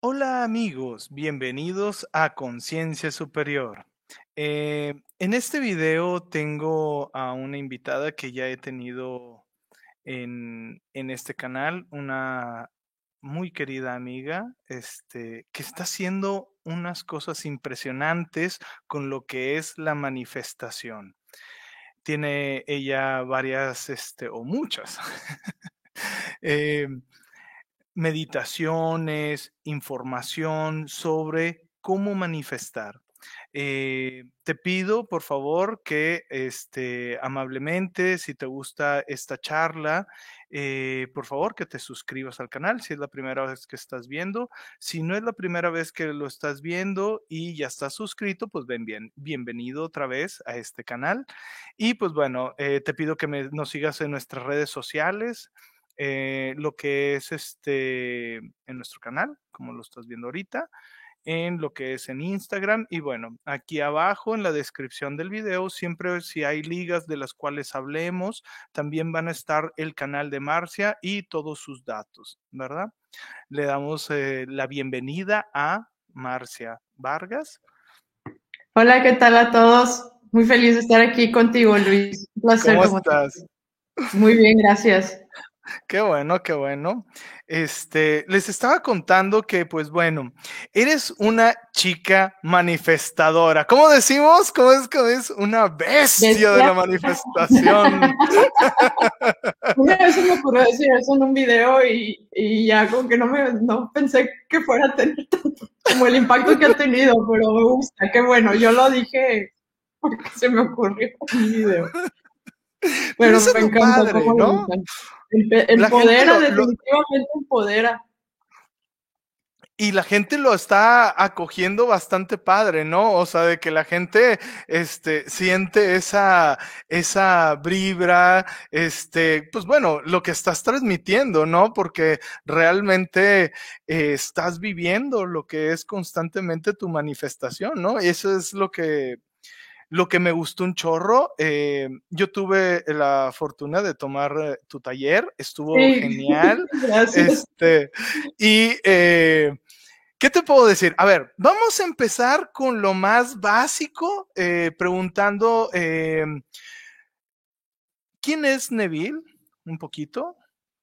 Hola amigos, bienvenidos a Conciencia Superior. Eh, en este video tengo a una invitada que ya he tenido en, en este canal, una muy querida amiga, este, que está haciendo unas cosas impresionantes con lo que es la manifestación. Tiene ella varias, este, o muchas, eh, meditaciones, información sobre cómo manifestar. Eh, te pido, por favor, que este, amablemente, si te gusta esta charla, eh, por favor, que te suscribas al canal si es la primera vez que estás viendo. Si no es la primera vez que lo estás viendo y ya estás suscrito, pues ven bien, bienvenido otra vez a este canal. Y pues bueno, eh, te pido que me, nos sigas en nuestras redes sociales. lo que es este en nuestro canal, como lo estás viendo ahorita en lo que es en Instagram. Y bueno, aquí abajo en la descripción del video, siempre si hay ligas de las cuales hablemos, también van a estar el canal de Marcia y todos sus datos, ¿verdad? Le damos eh, la bienvenida a Marcia Vargas. Hola, ¿qué tal a todos? Muy feliz de estar aquí contigo, Luis. Un placer. ¿Cómo estás? Muy bien, gracias. Qué bueno, qué bueno. Este, les estaba contando que, pues bueno, eres una chica manifestadora. ¿Cómo decimos? ¿Cómo es que es una bestia, de la manifestación? una vez se me ocurrió decir eso en un video y, y ya como que no me no pensé que fuera a tener tanto como el impacto que ha tenido, pero me gusta, qué bueno, yo lo dije porque se me ocurrió en mi video. Pero, me encanta, padre, ¿no? Empodera, definitivamente empodera. Y la gente lo está acogiendo bastante padre, ¿no? O sea, de que la gente este, siente esa, esa vibra, este, pues bueno, lo que estás transmitiendo, ¿no? Porque realmente eh, estás viviendo lo que es constantemente tu manifestación, ¿no? Y eso es lo que lo que me gustó un chorro, eh, yo tuve la fortuna de tomar eh, tu taller, estuvo genial. Este, y eh, ¿qué te puedo decir? A ver, vamos a empezar con lo más básico, preguntando, ¿quién es Neville? Un poquito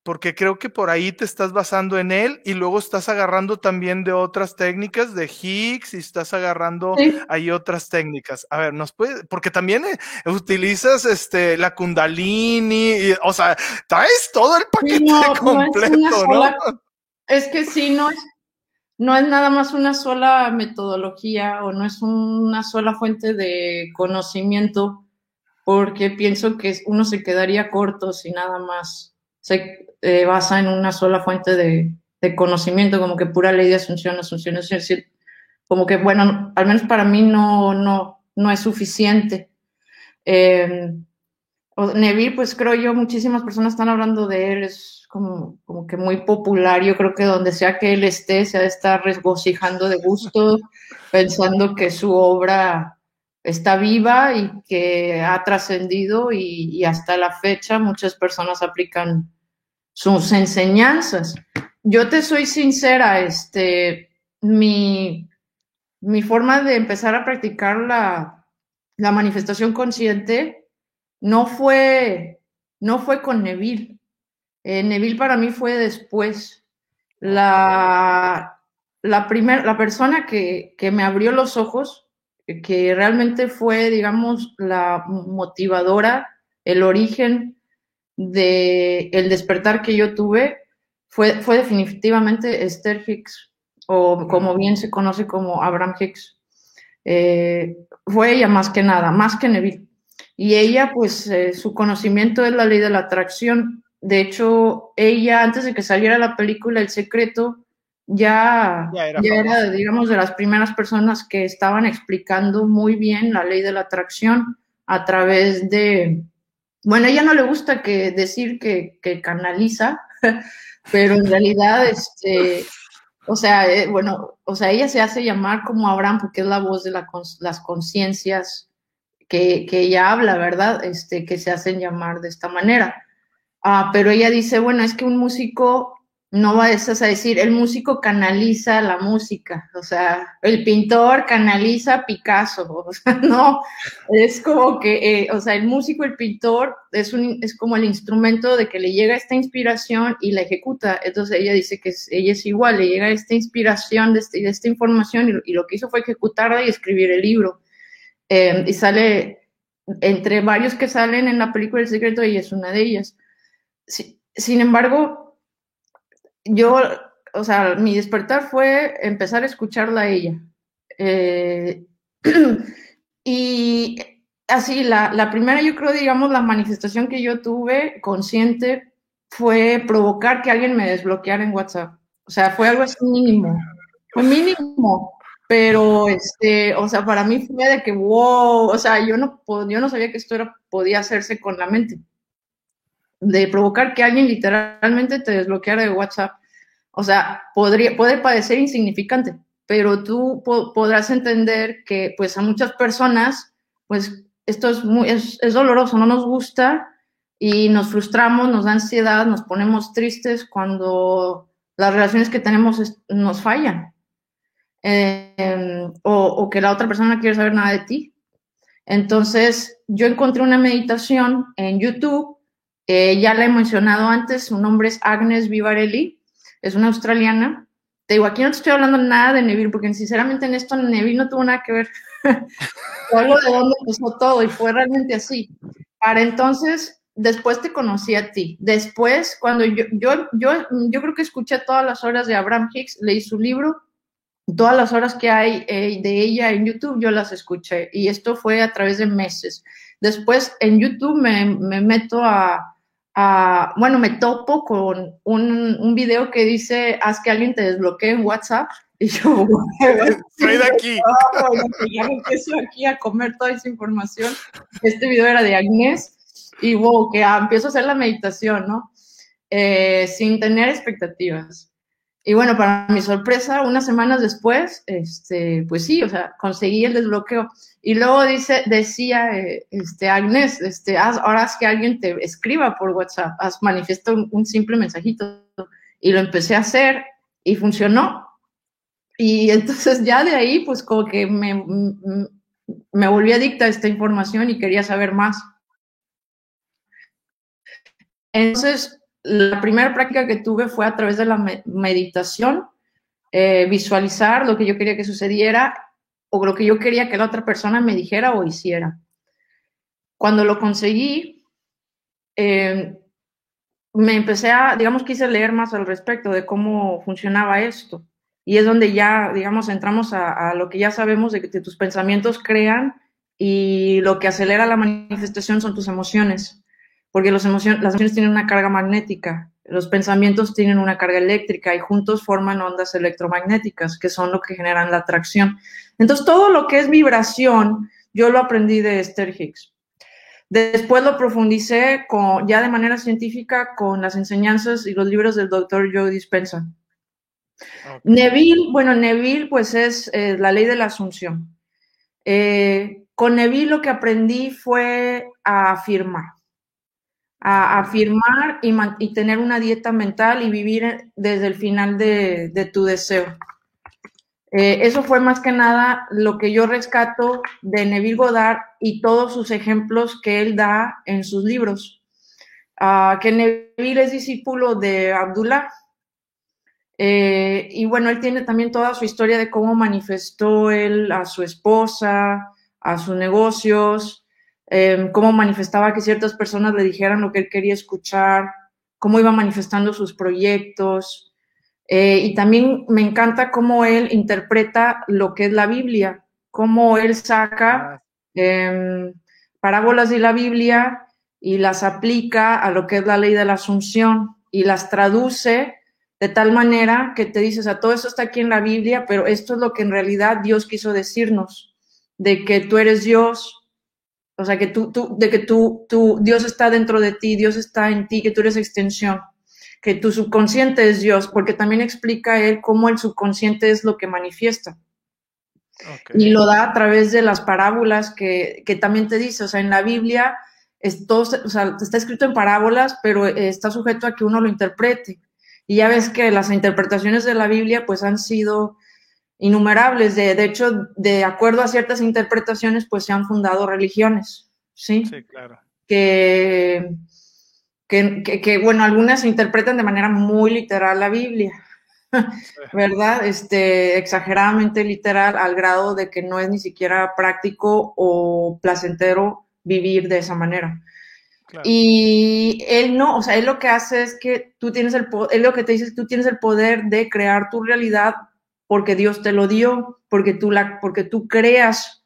porque creo que por ahí te estás basando en él y luego estás agarrando también de otras técnicas, de Higgs, y estás agarrando ahí otras técnicas. A ver, nos puede, porque también eh, utilizas este la Kundalini, o sea, traes todo el paquete completo, ¿no? Es, que sí, no es, no es nada más una sola metodología o no es una sola fuente de conocimiento, porque pienso que uno se quedaría corto si nada más se eh, basa en una sola fuente de, conocimiento, como que pura ley de asunción, asunción, es decir, como que, bueno, al menos para mí no, no, no es suficiente. Eh, Neville, pues creo yo, muchísimas personas están hablando de él, es como, como que muy popular, yo creo que donde sea que él esté, se ha de estar regocijando de gusto, pensando que su obra está viva y que ha trascendido y, y, hasta la fecha muchas personas aplican sus enseñanzas. Yo te soy sincera, este, mi, mi forma de empezar a practicar la, la manifestación consciente no fue, no fue con Neville. Eh, Neville para mí fue después. La, la, primer, la persona que, que me abrió los ojos, que realmente fue, digamos, la motivadora, el origen de el despertar que yo tuve fue, fue definitivamente Esther Hicks, o como bien se conoce como Abraham Hicks. Eh, fue ella más que nada, más que Neville. Y ella, pues, eh, su conocimiento es la ley de la atracción. De hecho, ella, antes de que saliera la película El Secreto, ya, ya, era, ya era, digamos, de las primeras personas que estaban explicando muy bien la ley de la atracción a través de, bueno, ella no le gusta que decir que, canaliza, pero en realidad este, O sea, eh, bueno, o sea, ella se hace llamar como Abraham porque es la voz de las conciencias que, que, ella habla, ¿verdad? Este, que se hacen llamar de esta manera. Ah, pero ella dice, bueno, es que un músico no va a decir, el músico canaliza la música, o sea, el pintor canaliza Picasso, o sea, no, es como que, eh, o sea, el músico, el pintor, es, un, es como el instrumento de que le llega esta inspiración y la ejecuta, entonces ella dice que ella es igual, le llega esta inspiración de, este, de esta información y, lo que hizo fue ejecutarla y escribir el libro, em, y sale, entre varios que salen en la película El Secreto, ella es una de ellas. sin embargo, yo, o sea, mi despertar fue empezar a escucharla a ella. Eh, y así, la, la, primera, yo creo, digamos, la manifestación que yo tuve consciente fue provocar que alguien me desbloqueara en WhatsApp. O sea, fue algo así mínimo. Fue mínimo. Pero, este, o sea, para mí fue de que, wow, o sea, yo no, yo no sabía que esto era, podía hacerse con la mente de provocar que alguien literalmente te desbloqueara de WhatsApp. O sea, podría, puede parecer insignificante, pero tú podrás entender que pues a muchas personas, pues esto es, muy, es, doloroso, no nos gusta y nos frustramos, nos da ansiedad, nos ponemos tristes cuando las relaciones que tenemos nos fallan. Em, o, que la otra persona no quiere saber nada de ti. Entonces, yo encontré una meditación en YouTube eh, ya la he mencionado antes, su nombre es Agnes Vivarelli, es una australiana. Te digo, aquí no te estoy hablando nada de Neville, porque sinceramente en esto Neville no tuvo nada que ver. Algo de dónde empezó todo y fue realmente así. Para entonces, después te conocí a ti. Después, cuando yo, yo, yo, yo creo que escuché todas las horas de Abraham Hicks, leí su libro, todas las horas que hay eh, de ella en YouTube, yo las escuché. Y esto fue a través de meses. Después en YouTube me, me meto a, bueno, me topo con un, un, video que dice, haz que alguien te desbloquee en WhatsApp. Y yo, soy de aquí. ya me empiezo aquí a comer toda esa información. Este video era de Agnés y wow, que empiezo a hacer la meditación, ¿no? Eh, sin tener expectativas. Y bueno, para mi sorpresa, unas semanas después, este, pues sí, o sea, conseguí el desbloqueo. Y luego dice, decía eh, este, Agnes, este, ahora haz que alguien te escriba por WhatsApp, haz manifiesto un, simple mensajito. Y lo empecé a hacer y funcionó. Y entonces ya de ahí, pues como que me, me volví adicta a esta información y quería saber más. Entonces, la primera práctica que tuve fue a través de la meditación, eh, visualizar lo que yo quería que sucediera o lo que yo quería que la otra persona me dijera o hiciera. Cuando lo conseguí, eh, me empecé a, digamos, quise leer más al respecto de cómo funcionaba esto. Y es donde ya, digamos, entramos a, lo que ya sabemos de que tus pensamientos crean y lo que acelera la manifestación son tus emociones porque las emociones tienen una carga magnética, los pensamientos tienen una carga eléctrica y juntos forman ondas electromagnéticas, que son lo que generan la atracción. Entonces, todo lo que es vibración, yo lo aprendí de Esther Hicks. Después lo profundicé con, ya de manera científica con las enseñanzas y los libros del doctor Joe Dispensa. Neville, bueno, Neville pues es eh, la ley de la asunción. Eh, con Neville lo que aprendí fue a afirmar a afirmar y, tener una dieta mental y vivir desde el final de, tu deseo. Eh, eso fue más que nada lo que yo rescato de Neville Goddard y todos sus ejemplos que él da en sus libros. Ah, que Neville es discípulo de Abdullah. Eh, y bueno, él tiene también toda su historia de cómo manifestó él a su esposa, a sus negocios, Em, cómo manifestaba que ciertas personas le dijeran lo que él quería escuchar, cómo iba manifestando sus proyectos. Eh, y también me encanta cómo él interpreta lo que es la Biblia, cómo él saca eh, parábolas de la Biblia y las aplica a lo que es la ley de la asunción y las traduce de tal manera que te dices, a todo eso está aquí en la Biblia, pero esto es lo que en realidad Dios quiso decirnos, de que tú eres Dios, o sea, que tú, tú, de que tú, tú, Dios está dentro de ti, Dios está en ti, que tú eres extensión. que tu subconsciente es Dios, porque también explica él cómo el subconsciente es lo que manifiesta. Y lo da a través de las parábolas que, que, también te dice, o sea, en la Biblia es todo, o sea, está escrito en parábolas, pero está sujeto a que uno lo interprete. Y ya ves que las interpretaciones de la Biblia pues han sido innumerables. De, de hecho, de acuerdo a ciertas interpretaciones, pues se han fundado religiones. Sí, sí claro. Que, que, que, bueno, algunas interpretan de manera muy literal la Biblia, ¿verdad? Este, exageradamente literal al grado de que no es ni siquiera práctico o placentero vivir de esa manera. Y él no, o sea, él lo que hace es que tú tienes el él lo que te dice es que tú tienes el poder de crear tu realidad porque Dios te lo dio, porque tú, la, porque tú creas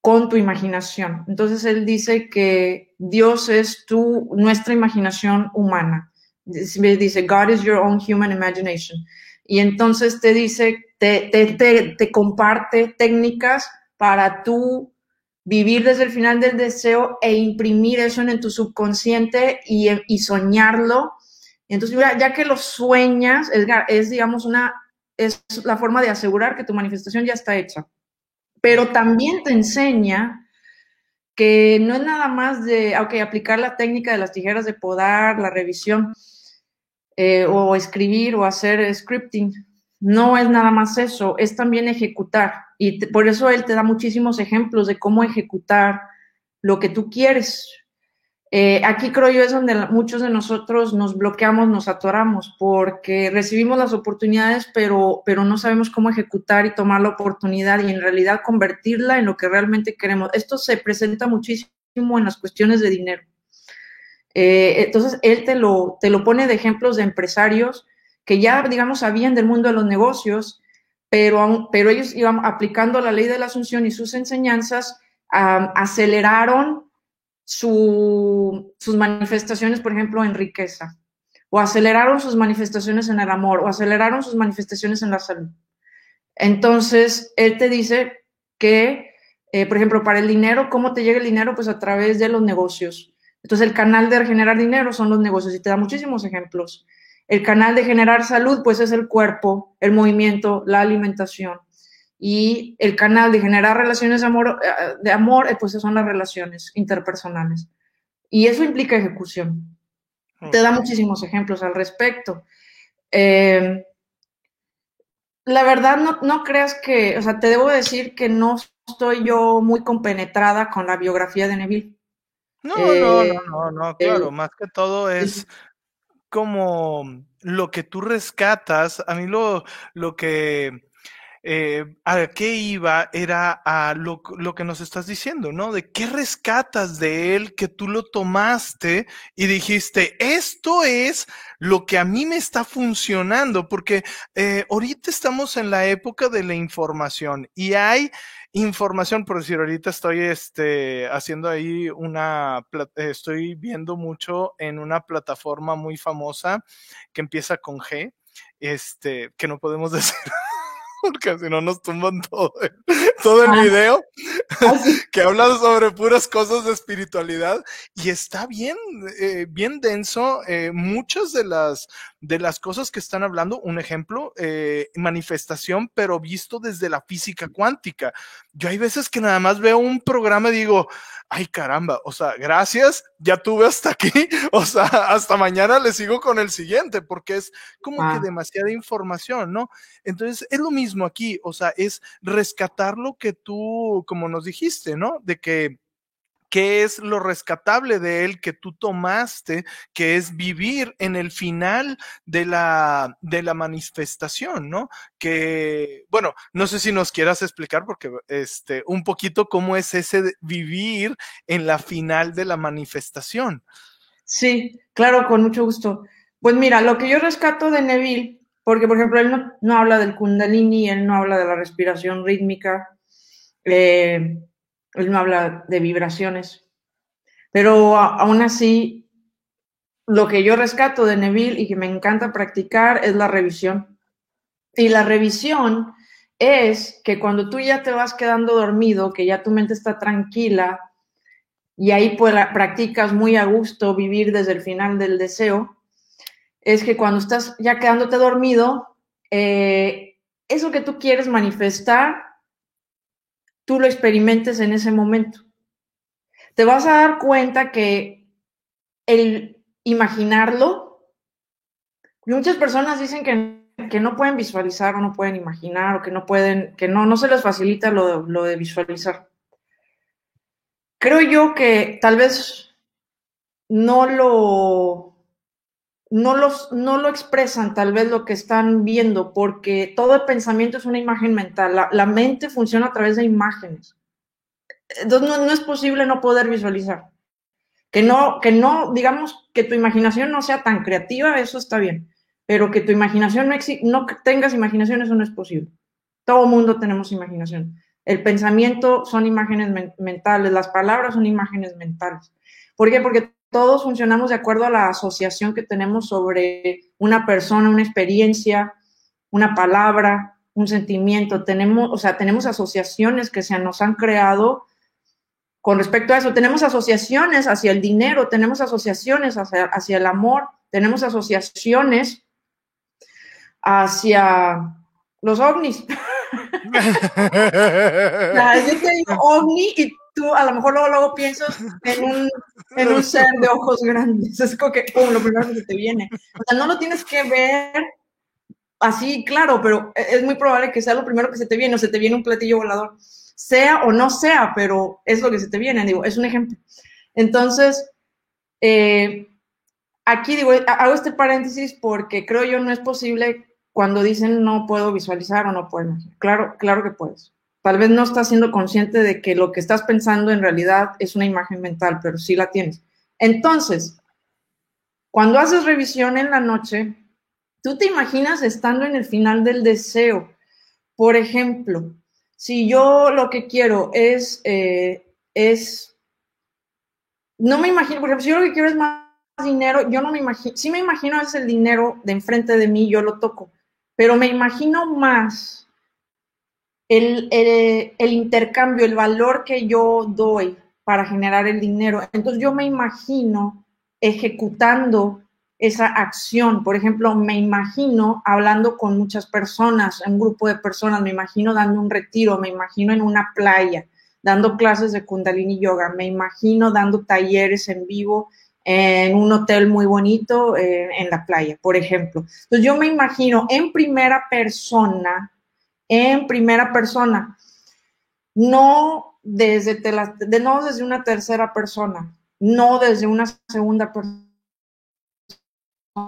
con tu imaginación. Entonces él dice que Dios es tu, nuestra imaginación humana. Dice, God is your own human imagination. Y entonces te dice, te, te, te, te comparte técnicas para tú vivir desde el final del deseo e imprimir eso en, tu subconsciente y, y soñarlo. Entonces, ya, ya, que lo sueñas, es, es, digamos, una es la forma de asegurar que tu manifestación ya está hecha. Pero también te enseña que no es nada más de, aplicar la técnica de las tijeras de podar, la revisión, eh, o escribir o hacer scripting. No es nada más eso, es también ejecutar. Y por eso él te da muchísimos ejemplos de cómo ejecutar lo que tú quieres. Eh, aquí creo yo es donde muchos de nosotros nos bloqueamos, nos atoramos, porque recibimos las oportunidades, pero, pero no sabemos cómo ejecutar y tomar la oportunidad y en realidad convertirla en lo que realmente queremos. Esto se presenta muchísimo en las cuestiones de dinero. Eh, entonces, él te lo, te lo pone de ejemplos de empresarios que ya, digamos, sabían del mundo de los negocios, pero, pero ellos iban aplicando la ley de la asunción y sus enseñanzas, aceleraron sus manifestaciones, por ejemplo, en riqueza, o aceleraron sus manifestaciones en el amor, o aceleraron sus manifestaciones en la salud. Entonces, él te dice que, eh, por ejemplo, para el dinero, ¿cómo te llega el dinero? Pues a través de los negocios. Entonces, el canal de generar dinero son los negocios y te da muchísimos ejemplos. El canal de generar salud, pues es el cuerpo, el movimiento, la alimentación y el canal de generar relaciones de amor, eh, de amor eh, pues son las relaciones interpersonales. Y eso implica ejecución. Te da muchísimos ejemplos al respecto. Eh, la verdad, no, no, creas que, o sea, te debo decir que no estoy yo muy compenetrada con la biografía de Neville. No, no, no, no, no, claro, más que todo es como lo que tú rescatas. A mí lo, lo que eh, a qué iba era a lo, que nos estás diciendo, ¿no? De qué rescatas de él que tú lo tomaste y dijiste, esto es lo que a mí me está funcionando, porque eh, ahorita estamos en la época de la información y hay información, por decir, ahorita estoy este, haciendo ahí una, estoy viendo mucho en una plataforma muy famosa que empieza con G, este, que no podemos decir porque si no nos tumban todo, todo el ah. video, ah, que habla sobre puras cosas de espiritualidad y está bien, eh, bien denso. Eh, muchas de las, de las cosas que están hablando, un ejemplo, eh, manifestación, pero visto desde la física cuántica. Yo hay veces que nada más veo un programa y digo, ay caramba, o sea, gracias, ya tuve hasta aquí, o sea, hasta mañana le sigo con el siguiente, porque es como que ah. demasiada información, ¿no? Entonces, es lo mismo aquí, o sea, es rescatar lo que tú, como nos dijiste, ¿no? De que qué es lo rescatable de él que tú tomaste, que es vivir en el final de la, de la manifestación, ¿no? Que, bueno, no sé si nos quieras explicar, porque este, un poquito cómo es ese vivir en la final de la manifestación. Sí, claro, con mucho gusto. Pues mira, lo que yo rescato de Neville, porque por ejemplo él no, no habla del kundalini, él no habla de la respiración rítmica, eh, él no habla de vibraciones. Pero aún así, lo que yo rescato de Neville y que me encanta practicar es la revisión. Y la revisión es que cuando tú ya te vas quedando dormido, que ya tu mente está tranquila y ahí practicas muy a gusto vivir desde el final del deseo, es que cuando estás ya quedándote dormido, eh, eso que tú quieres manifestar, tú lo experimentes en ese momento. Te vas a dar cuenta que el imaginarlo, muchas personas dicen que, que no pueden visualizar o no pueden imaginar o que no pueden, que no, no se les facilita lo, lo de visualizar. Creo yo que tal vez no lo, no, los, no lo expresan tal vez lo que están viendo, porque todo el pensamiento es una imagen mental. La, mente funciona a través de imágenes. Entonces no, es posible no poder visualizar. Que no, que no, digamos, que tu imaginación no sea tan creativa, eso está bien, pero que tu imaginación no, no tengas imaginación, eso no es posible. Todo mundo tenemos imaginación. El pensamiento son imágenes mentales, las palabras son imágenes mentales. ¿Por qué? Porque todos funcionamos de acuerdo a la asociación que tenemos sobre una persona, una experiencia, una palabra, un sentimiento. Tenemos, o sea, tenemos asociaciones que se nos han creado con respecto a eso. Tenemos asociaciones hacia el dinero, tenemos asociaciones hacia, hacia el amor, tenemos asociaciones hacia los ovnis. yo te digo ovni y tú a lo mejor luego, luego piensas en un, en un ser de ojos grandes. Es como que, lo primero que te viene. O sea, no lo tienes que ver así, claro, pero es muy probable que sea lo primero que se te viene o se te viene un platillo volador. Sea o no sea, pero es lo que se te viene, digo, es un ejemplo. Entonces, eh, aquí digo, hago este paréntesis porque creo yo no es posible cuando dicen no puedo visualizar o no puedo Claro, claro que puedes. Tal vez no estás siendo consciente de que lo que estás pensando en realidad es una imagen mental, pero sí la tienes. Entonces, cuando haces revisión en la noche, tú te imaginas estando en el final del deseo. Por ejemplo, si yo lo que quiero es, eh, es, no me imagino, por ejemplo, si yo lo que quiero es más dinero, yo no me imagino, sí me imagino es el dinero de enfrente de mí, yo lo toco, pero me imagino más el, el, intercambio, el valor que yo doy para generar el dinero. Entonces yo me imagino ejecutando esa acción. Por ejemplo, me imagino hablando con muchas personas, un grupo de personas, me imagino dando un retiro, me imagino en una playa, dando clases de kundalini yoga, me imagino dando talleres en vivo en un hotel muy bonito eh, en la playa, por ejemplo. Entonces yo me imagino en primera persona en primera persona, no desde, de, no desde una tercera persona, no desde una segunda persona,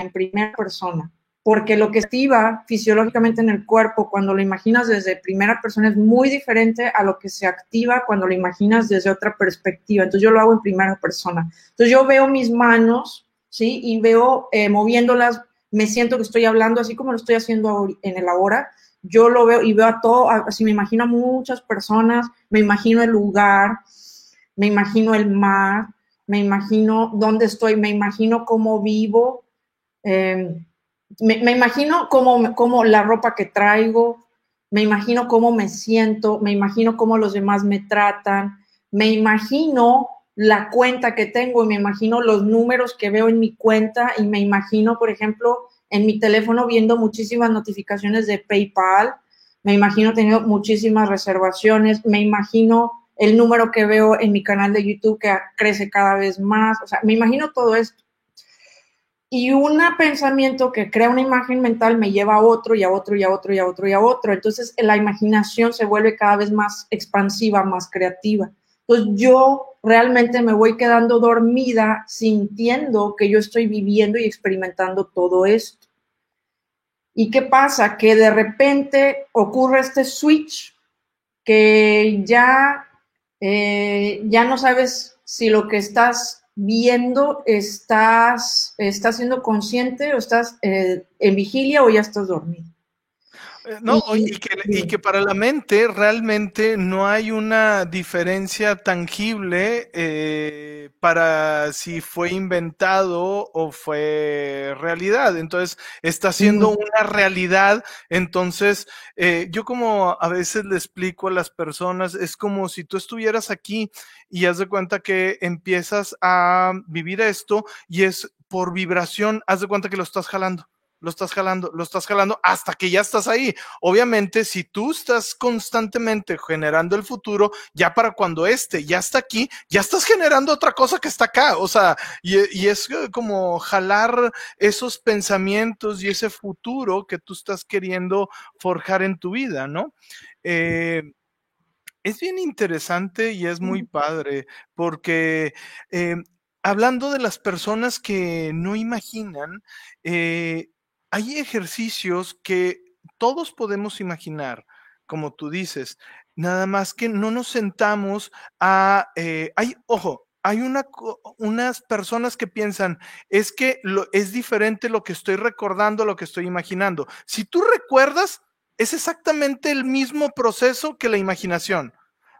en primera persona, porque lo que activa fisiológicamente en el cuerpo cuando lo imaginas desde primera persona es muy diferente a lo que se activa cuando lo imaginas desde otra perspectiva. Entonces yo lo hago en primera persona. Entonces yo veo mis manos, ¿sí? Y veo eh, moviéndolas, me siento que estoy hablando así como lo estoy haciendo en el ahora, yo lo veo y veo a todo, así me imagino a muchas personas, me imagino el lugar, me imagino el mar, me imagino dónde estoy, me imagino cómo vivo, em, me, imagino cómo, cómo la ropa que traigo, me imagino cómo me siento, me imagino cómo los demás me tratan, me imagino la cuenta que tengo y me imagino los números que veo en mi cuenta y me imagino, por ejemplo, en mi teléfono viendo muchísimas notificaciones de PayPal, me imagino teniendo muchísimas reservaciones, me imagino el número que veo en mi canal de YouTube que crece cada vez más, o sea, me imagino todo esto. Y un pensamiento que crea una imagen mental me lleva a otro y a otro y a otro y a otro y a otro. Entonces la imaginación se vuelve cada vez más expansiva, más creativa. Entonces yo realmente me voy quedando dormida sintiendo que yo estoy viviendo y experimentando todo esto. ¿Y qué pasa? Que de repente ocurre este switch que ya, eh, ya no sabes si lo que estás viendo estás, estás siendo consciente o estás eh, en vigilia o ya estás dormido. Eh, no, y que, para la mente realmente no hay una diferencia tangible eh, para si fue inventado o fue realidad. Entonces, está siendo una realidad. Entonces, eh, yo como a veces le explico a las personas, es como si tú estuvieras aquí y haz de cuenta que empiezas a vivir esto y es por vibración, haz de cuenta que lo estás jalando lo estás jalando, lo estás jalando hasta que ya estás ahí. Obviamente, si tú estás constantemente generando el futuro, ya para cuando este ya está aquí, ya estás generando otra cosa que está acá. O sea, y, es como jalar esos pensamientos y ese futuro que tú estás queriendo forjar en tu vida, ¿no? Eh, es bien interesante y es muy padre porque eh, hablando de las personas que no imaginan, eh, hay ejercicios que todos podemos imaginar, como tú dices, nada más que no nos sentamos a, eh, hay, ojo, hay una, unas personas que piensan, es que lo, es diferente lo que estoy recordando lo que estoy imaginando. Si tú recuerdas, es exactamente el mismo proceso que la imaginación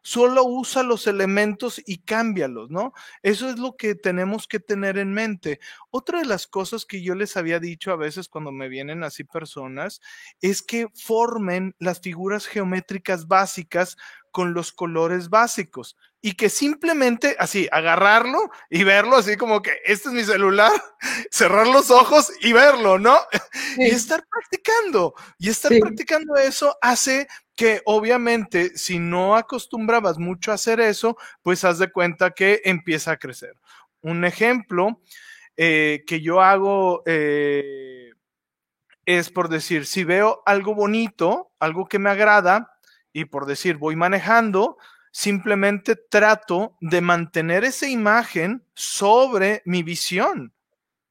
solo usa los elementos y cámbialos, ¿no? Eso es lo que tenemos que tener en mente. Otra de las cosas que yo les había dicho a veces cuando me vienen así personas es que formen las figuras geométricas básicas con los colores básicos y que simplemente así agarrarlo y verlo así como que este es mi celular, cerrar los ojos y verlo, ¿no? Y estar practicando. Y estar practicando eso hace que obviamente si no acostumbrabas mucho a hacer eso, pues haz de cuenta que empieza a crecer. Un ejemplo eh, que yo hago eh, es por decir, si veo algo bonito, algo que me agrada, y por decir, voy manejando, simplemente trato de mantener esa imagen sobre mi visión.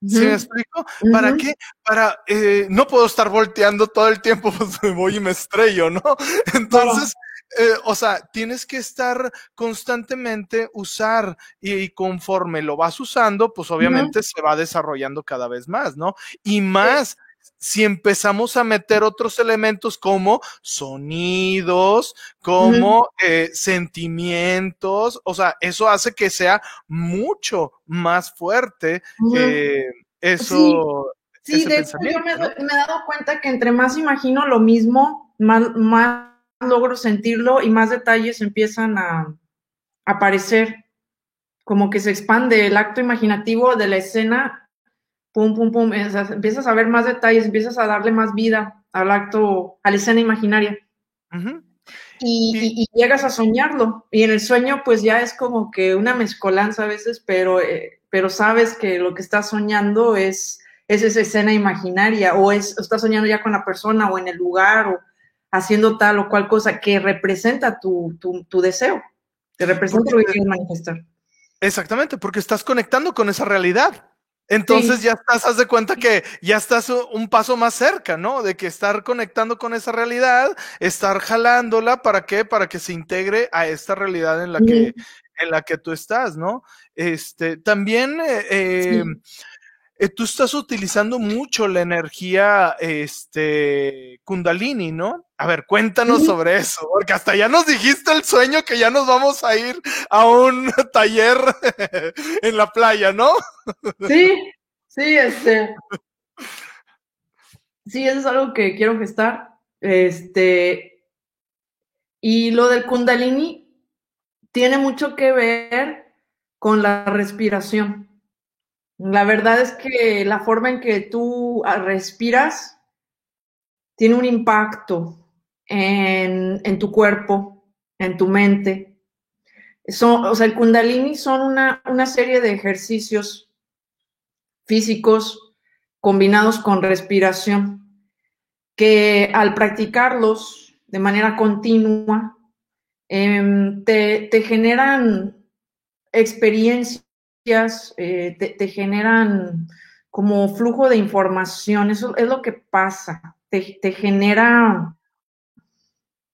¿Sí me explico? ¿Para qué? Para, eh, no puedo estar volteando todo el tiempo, pues me voy y me estrello, ¿no? Entonces, eh, o sea, tienes que estar constantemente usar y, conforme lo vas usando, pues obviamente se va desarrollando cada vez más, ¿no? Y más si empezamos a meter otros elementos como sonidos, como eh, sentimientos, o sea, eso hace que sea mucho más fuerte eh, eso. Sí, de hecho yo me, he dado cuenta que entre más imagino lo mismo, más, más logro sentirlo y más detalles empiezan a aparecer, como que se expande el acto imaginativo de la escena pum, pum, pum, empiezas a ver más detalles, empiezas a darle más vida al acto, a la escena imaginaria. y, llegas a soñarlo. Y en el sueño, pues ya es como que una mezcolanza a veces, pero, eh, pero sabes que lo que estás soñando es, es esa escena imaginaria, o es, estás soñando ya con la persona, o en el lugar, o haciendo tal o cual cosa que representa tu, tu, deseo, que representa lo que quieres manifestar. Exactamente, porque estás conectando con esa realidad. Entonces ya estás, haz de cuenta que ya estás un paso más cerca, ¿no? De que estar conectando con esa realidad, estar jalándola, ¿para qué? Para que se integre a esta realidad en la que, en la que tú estás, ¿no? Este, también eh, em, eh, tú estás utilizando mucho la energía este, Kundalini, ¿no? A ver, cuéntanos sobre eso, porque hasta ya nos dijiste el sueño que ya nos vamos a ir a un taller en la playa, ¿no? Sí, sí, este. Sí, eso es algo que quiero gestar. Este. Y lo del Kundalini tiene mucho que ver con la respiración. La verdad es que la forma en que tú ah, respiras tiene un impacto en, tu cuerpo, en tu mente. o sea, el kundalini son una, una serie de ejercicios físicos combinados con respiración que al practicarlos de manera continua em, te, te, generan experiencias eh, te, generan como flujo de información, eso es lo que pasa, te, genera,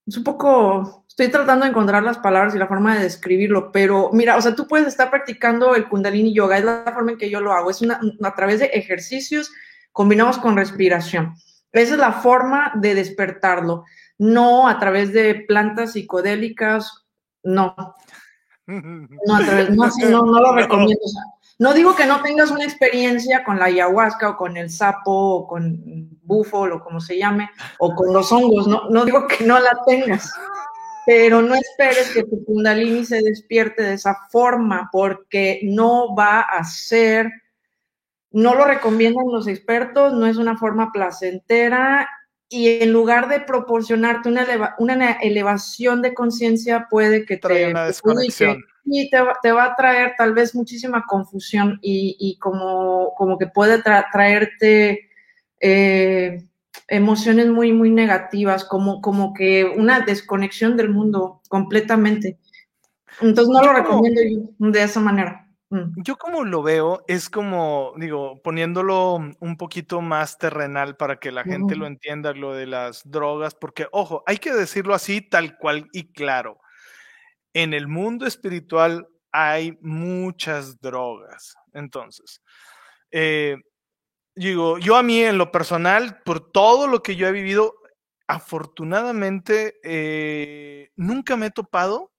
es un poco, estoy tratando de encontrar las palabras y la forma de describirlo, pero mira, o sea, tú puedes estar practicando el kundalini yoga, es la forma en que yo lo hago, es una, a través de ejercicios combinados con respiración. Esa es la forma de despertarlo, no a través de plantas psicodélicas, no. No, no, no, lo recomiendo. no digo que no tengas una experiencia con la ayahuasca o con el sapo o con bufo o como se llame, o con los hongos, no, no digo que no la tengas, pero no esperes que tu kundalini se despierte de esa forma porque no va a ser no lo recomiendan los expertos, no es una forma placentera y en lugar de proporcionarte una, una elevación de conciencia, puede que te una desconexión. Y te, te, va a traer tal vez muchísima confusión y, y como, como que puede traerte eh, emociones muy, muy negativas, como, como que una desconexión del mundo completamente. Entonces no lo recomiendo de esa manera. Mm. Yo como lo veo, es como, digo, poniéndolo un poquito más terrenal para que la gente lo entienda, lo de las drogas, porque, ojo, hay que decirlo así, tal cual y claro. En el mundo espiritual hay muchas drogas. Entonces, eh, digo, yo a mí en lo personal, por todo lo que yo he vivido, afortunadamente, eh, nunca me he topado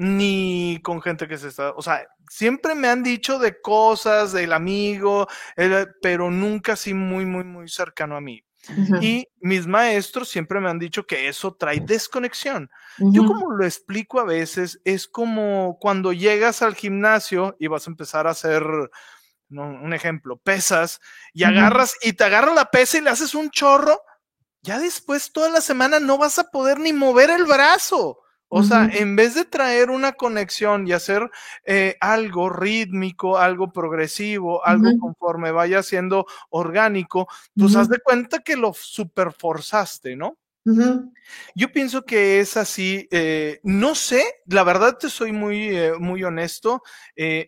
ni con gente que se está, o sea, siempre me han dicho de cosas del amigo, pero nunca así muy, muy, muy cercano a mí. Y mis maestros siempre me han dicho que eso trae desconexión. Yo como lo explico a veces, es como cuando llegas al gimnasio y vas a empezar a hacer, un ejemplo, pesas, y agarras y te agarra la pesa y le haces un chorro, ya después toda la semana no vas a poder ni mover el brazo. O sea, en vez de traer una conexión y hacer eh, algo rítmico, algo progresivo, algo conforme vaya siendo orgánico, pues haz de cuenta que lo superforzaste, ¿no? Yo pienso que es así. Eh, no sé, la verdad te soy muy, eh, muy honesto.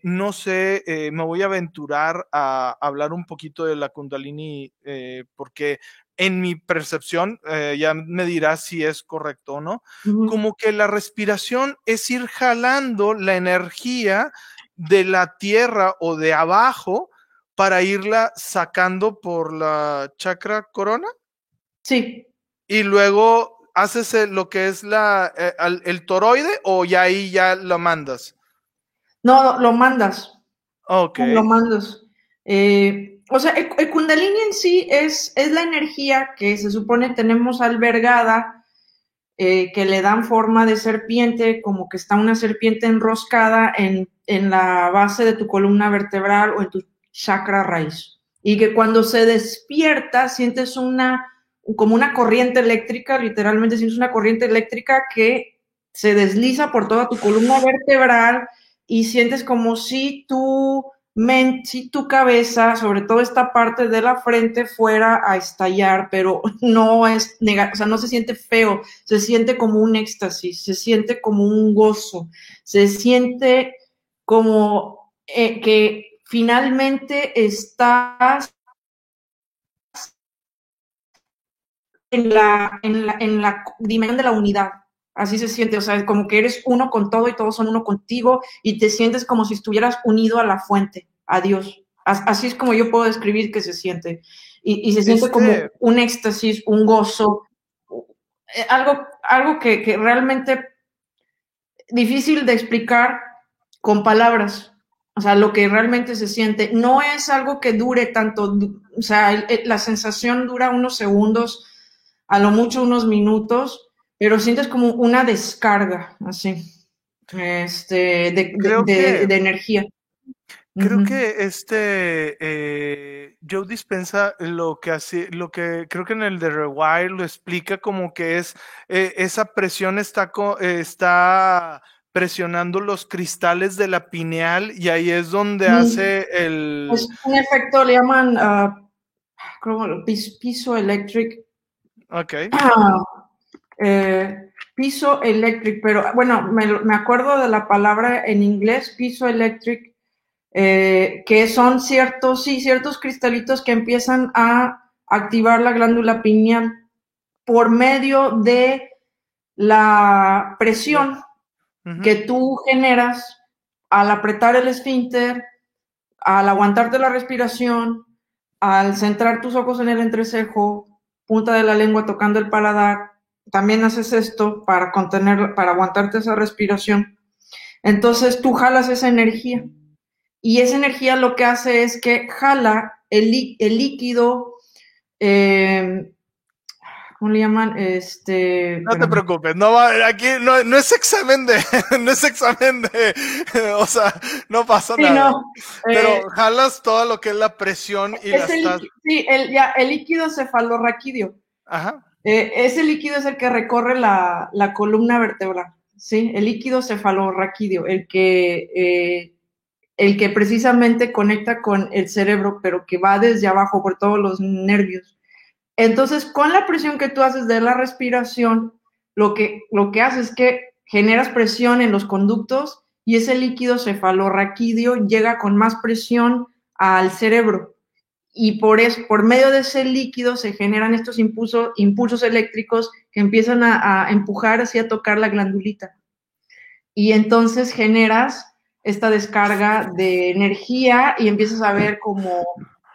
no sé, me voy a aventurar a hablar un poquito de la Kundalini porque en mi percepción, eh, ya me dirás si es correcto o no, como que la respiración es ir jalando la energía de la tierra o de abajo para irla sacando por la chakra corona. Sí. Y luego haces lo que es la, eh, el, toroide o ya ahí ya lo mandas. No, lo mandas. Ok. Lo mandas. Eh, o sea, el, kundalini en sí es, es la energía que se supone tenemos albergada, eh, que le dan forma de serpiente, como que está una serpiente enroscada en, en la base de tu columna vertebral o en tu chakra raíz. Y que cuando se despierta sientes una, como una corriente eléctrica, literalmente sientes una corriente eléctrica que se desliza por toda tu columna vertebral y sientes como si tú si tu cabeza, sobre todo esta parte de la frente, fuera a estallar, pero no es o sea, no se siente feo, se siente como un éxtasis, se siente como un gozo, se siente como eh, que finalmente estás en la, en la, en la dimensión de la unidad. Así se siente, o sea, como que eres uno con todo y todos son uno contigo y te sientes como si estuvieras unido a la fuente, a Dios. Así es como yo puedo describir que se siente. Y, se siente como este un éxtasis, un gozo, eh, algo, algo que, que realmente difícil de explicar con palabras. O sea, lo que realmente se siente. No es algo que dure tanto, o sea, la sensación dura unos segundos, a lo mucho unos minutos, pero sientes como una descarga, así, este, de, energía. Creo que este eh, Joe Dispensa lo que hace, lo que creo que en el de Rewire lo explica como que es eh, esa presión está, está presionando los cristales de la pineal y ahí es donde hace el. Es un efecto, le llaman uh, piso electric. Ok. Ah, eh, piso electric, pero bueno, me, acuerdo de la palabra en inglés, piso electric, eh, que son ciertos, sí, ciertos cristalitos que empiezan a activar la glándula pineal por medio de la presión que tú generas al apretar el esfínter, al aguantarte la respiración, al centrar tus ojos en el entrecejo, punta de la lengua tocando el paladar, también haces esto para contener, para aguantarte esa respiración. Entonces tú jalas esa energía y esa energía lo que hace es que jala el, líquido, eh, ¿cómo le llaman? Este. No te preocupes, no va, aquí no, no, es examen de, no es examen de, o sea, no pasa nada. Pero eh, jalas todo lo que es la presión y la Sí, el, ya, el líquido cefalorraquídeo. Ajá. Eh, ese líquido es el que recorre la, la, columna vertebral, ¿sí? El líquido cefalorraquídeo, el que, eh, el que precisamente conecta con el cerebro, pero que va desde abajo por todos los nervios entonces, con la presión que tú haces de la respiración, lo que, lo que haces es que generas presión en los conductos y ese líquido cefalorraquídeo llega con más presión al cerebro. Y por eso, por medio de ese líquido se generan estos impulsos, impulsos eléctricos que empiezan a, empujar hacia tocar la glandulita. Y entonces generas esta descarga de energía y empiezas a ver como,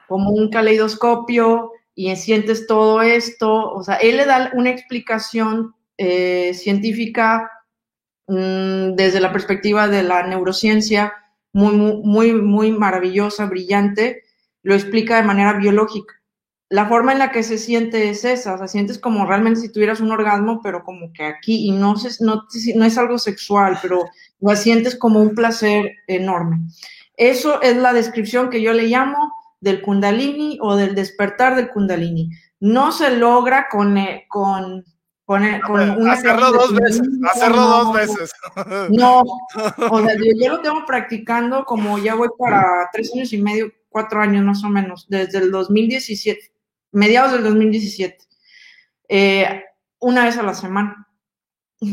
como un caleidoscopio, y sientes todo esto, o sea, él le da una explicación eh, científica mm, desde la perspectiva de la neurociencia, muy, muy, muy maravillosa, brillante, lo explica de manera biológica. La forma en la que se siente es esa, o sea, sientes como realmente si tuvieras un orgasmo, pero como que aquí, y no, no, no es algo sexual, pero lo sientes como un placer enorme. Eso es la descripción que yo le llamo del kundalini o del despertar del kundalini. No se logra con, eh, con, con, eh, una... Hacerlo dos veces, hacerlo dos veces. No, o sea, yo, lo tengo practicando como ya voy para tres años y medio, cuatro años más o menos, desde el 2017, mediados del 2017, eh, una vez a la semana,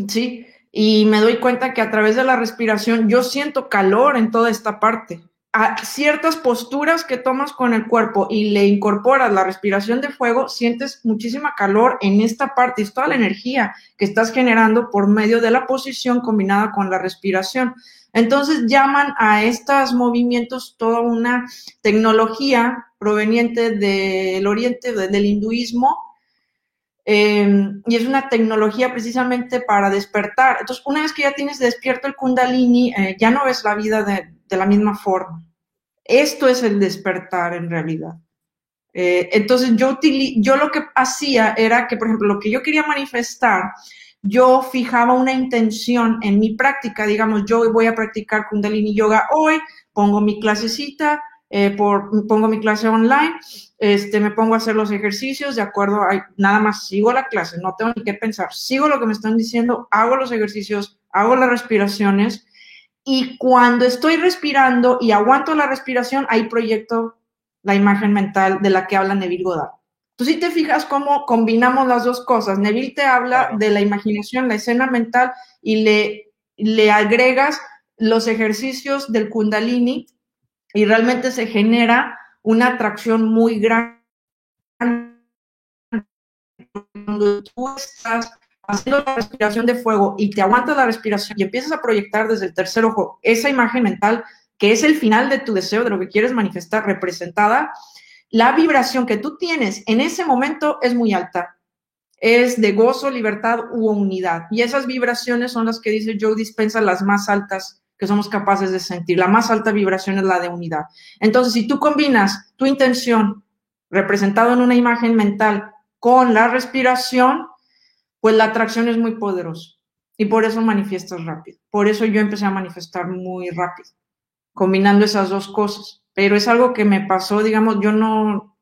¿sí? Y me doy cuenta que a través de la respiración yo siento calor en toda esta parte a ciertas posturas que tomas con el cuerpo y le incorporas la respiración de fuego, sientes muchísima calor en esta parte, es toda la energía que estás generando por medio de la posición combinada con la respiración. Entonces llaman a estos movimientos toda una tecnología proveniente del oriente, del hinduismo, em, y es una tecnología precisamente para despertar. Entonces, una vez que ya tienes despierto el kundalini, eh, ya no ves la vida de, de la misma forma. Esto es el despertar en realidad. Eh, entonces yo, yo lo que hacía era que, por ejemplo, lo que yo quería manifestar, yo fijaba una intención en mi práctica, digamos, yo voy a practicar kundalini yoga hoy, pongo mi clasecita, eh, por, pongo mi clase online, este, me pongo a hacer los ejercicios de acuerdo a, nada más sigo la clase, no tengo ni que pensar, sigo lo que me están diciendo, hago los ejercicios, hago las respiraciones y cuando estoy respirando y aguanto la respiración, ahí proyecto la imagen mental de la que habla Neville Goddard. Tú si te fijas cómo combinamos las dos cosas. Neville te habla de la imaginación, la escena mental, y le, le agregas los ejercicios del kundalini y realmente se genera una atracción muy grande. Cuando tú estás haciendo la respiración de fuego y te aguantas la respiración y empiezas a proyectar desde el tercer ojo esa imagen mental que es el final de tu deseo, de lo que quieres manifestar representada, la vibración que tú tienes en ese momento es muy alta. Es de gozo, libertad u unidad. Y esas vibraciones son las que dice Joe Dispensa, las más altas que somos capaces de sentir. La más alta vibración es la de unidad. Entonces, si tú combinas tu intención representado en una imagen mental con la respiración, pues la atracción es muy poderosa y por eso manifiestas rápido. Por eso yo empecé a manifestar muy rápido, combinando esas dos cosas. Pero es algo que me pasó, digamos, yo no, o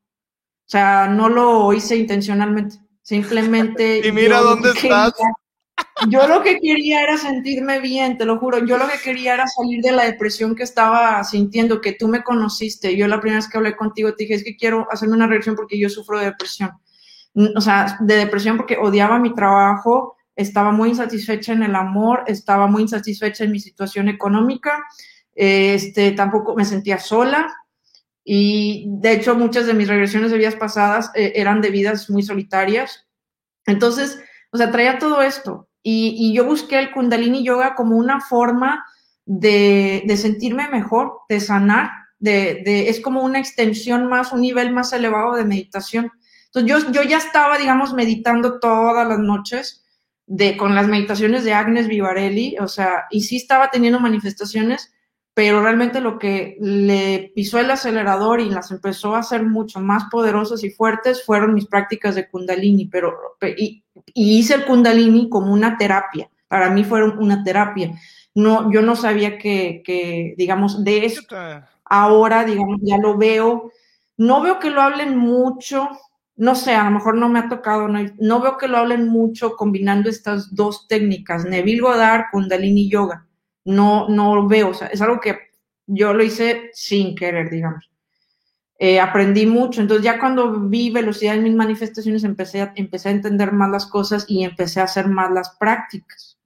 sea, no lo hice intencionalmente. Simplemente. y mira dónde estás. Yo lo que quería era sentirme bien, te lo juro. Yo lo que quería era salir de la depresión que estaba sintiendo, que tú me conociste. Yo la primera vez que hablé contigo te dije, es que quiero hacerme una reacción porque yo sufro de depresión o sea, de depresión porque odiaba mi trabajo, estaba muy insatisfecha en el amor, estaba muy insatisfecha en mi situación económica, este, tampoco me sentía sola y de hecho muchas de mis regresiones de vidas pasadas eh, eran de vidas muy solitarias. Entonces, o sea, traía todo esto y, yo busqué el kundalini yoga como una forma de, de sentirme mejor, de sanar, de, de, es como una extensión más, un nivel más elevado de meditación. Entonces yo, yo ya estaba, digamos, meditando todas las noches de, con las meditaciones de Agnes Vivarelli, o sea, y sí estaba teniendo manifestaciones, pero realmente lo que le pisó el acelerador y las empezó a hacer mucho más poderosas y fuertes fueron mis prácticas de kundalini, pero y, hice el kundalini como una terapia, para mí fueron una terapia. No, yo no sabía que, que digamos, de eso, ahora, digamos, ya lo veo, no veo que lo hablen mucho, no sé, a lo mejor no me ha tocado, no, no veo que lo hablen mucho combinando estas dos técnicas, Neville Goddard, Kundalini Yoga. No, no veo, o sea, es algo que yo lo hice sin querer, digamos. Eh, aprendí mucho, entonces ya cuando vi velocidad en mis manifestaciones empecé a, empecé a entender más las cosas y empecé a hacer más las prácticas.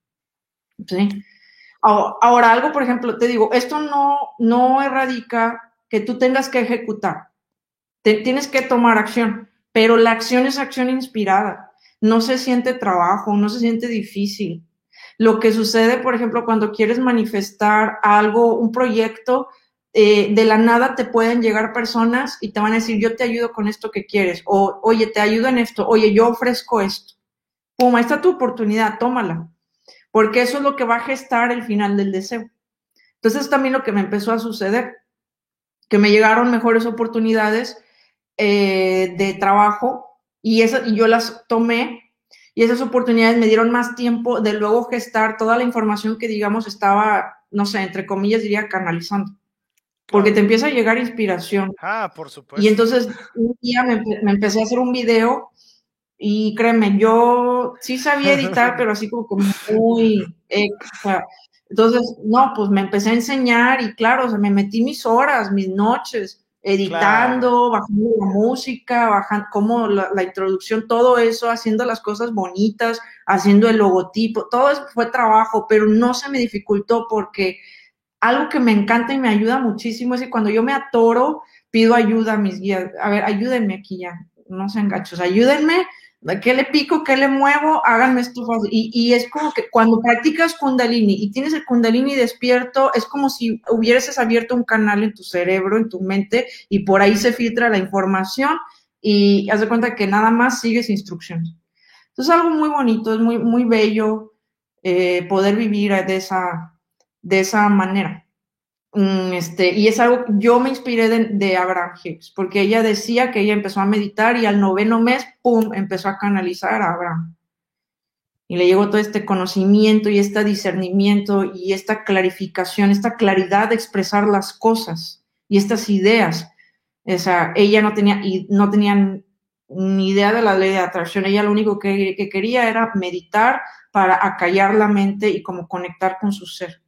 ¿sí? Ahora, algo, por ejemplo, te digo, esto no, no erradica que tú tengas que ejecutar, tienes que tomar acción pero la acción es acción inspirada. No se siente trabajo, no se siente difícil. Lo que sucede, por ejemplo, cuando quieres manifestar algo, un proyecto, eh, de la nada te pueden llegar personas y te van a decir, yo te ayudo con esto que quieres, o oye, te ayudo en esto, oye, yo ofrezco esto. Pum, ahí está tu oportunidad, tómala, porque eso es lo que va a gestar el final del deseo. Entonces también lo que me empezó a suceder, que me llegaron mejores oportunidades eh, de trabajo y, eso, y yo las tomé y esas oportunidades me dieron más tiempo de luego gestar toda la información que, digamos, estaba, no sé, entre comillas diría, canalizando. Porque te empieza a llegar inspiración. Ah, por supuesto. Y entonces un día me, empecé a hacer un video y créeme, yo sí sabía editar, pero así como, como muy... entonces, no, pues me empecé a enseñar y claro, o sea, me metí mis horas, mis noches editando, bajando la música, bajando como la, introducción, todo eso, haciendo las cosas bonitas, haciendo el logotipo, todo eso fue trabajo, pero no se me dificultó porque algo que me encanta y me ayuda muchísimo es que cuando yo me atoro, pido ayuda a mis guías. A ver, ayúdenme aquí ya, no sean gachos, ayúdenme ¿Qué le pico? ¿Qué le muevo? Háganme esto Y, y, es como que cuando practicas kundalini y tienes el kundalini despierto, es como si hubieses abierto un canal en tu cerebro, en tu mente, y por ahí se filtra la información y haz de cuenta que nada más sigues instrucciones. Entonces es algo muy bonito, es muy, muy bello eh, poder vivir de esa, de esa manera. Mm, este, y es algo, yo me inspiré de, Abraham Hicks, porque ella decía que ella empezó a meditar y al noveno mes, ¡pum!, empezó a canalizar a Abraham. Y le llegó todo este conocimiento y este discernimiento y esta clarificación, esta claridad de expresar las cosas y estas ideas. O ella no tenía, no tenía ni idea de la ley de atracción, ella lo único que, que quería era meditar para acallar la mente y como conectar con su ser.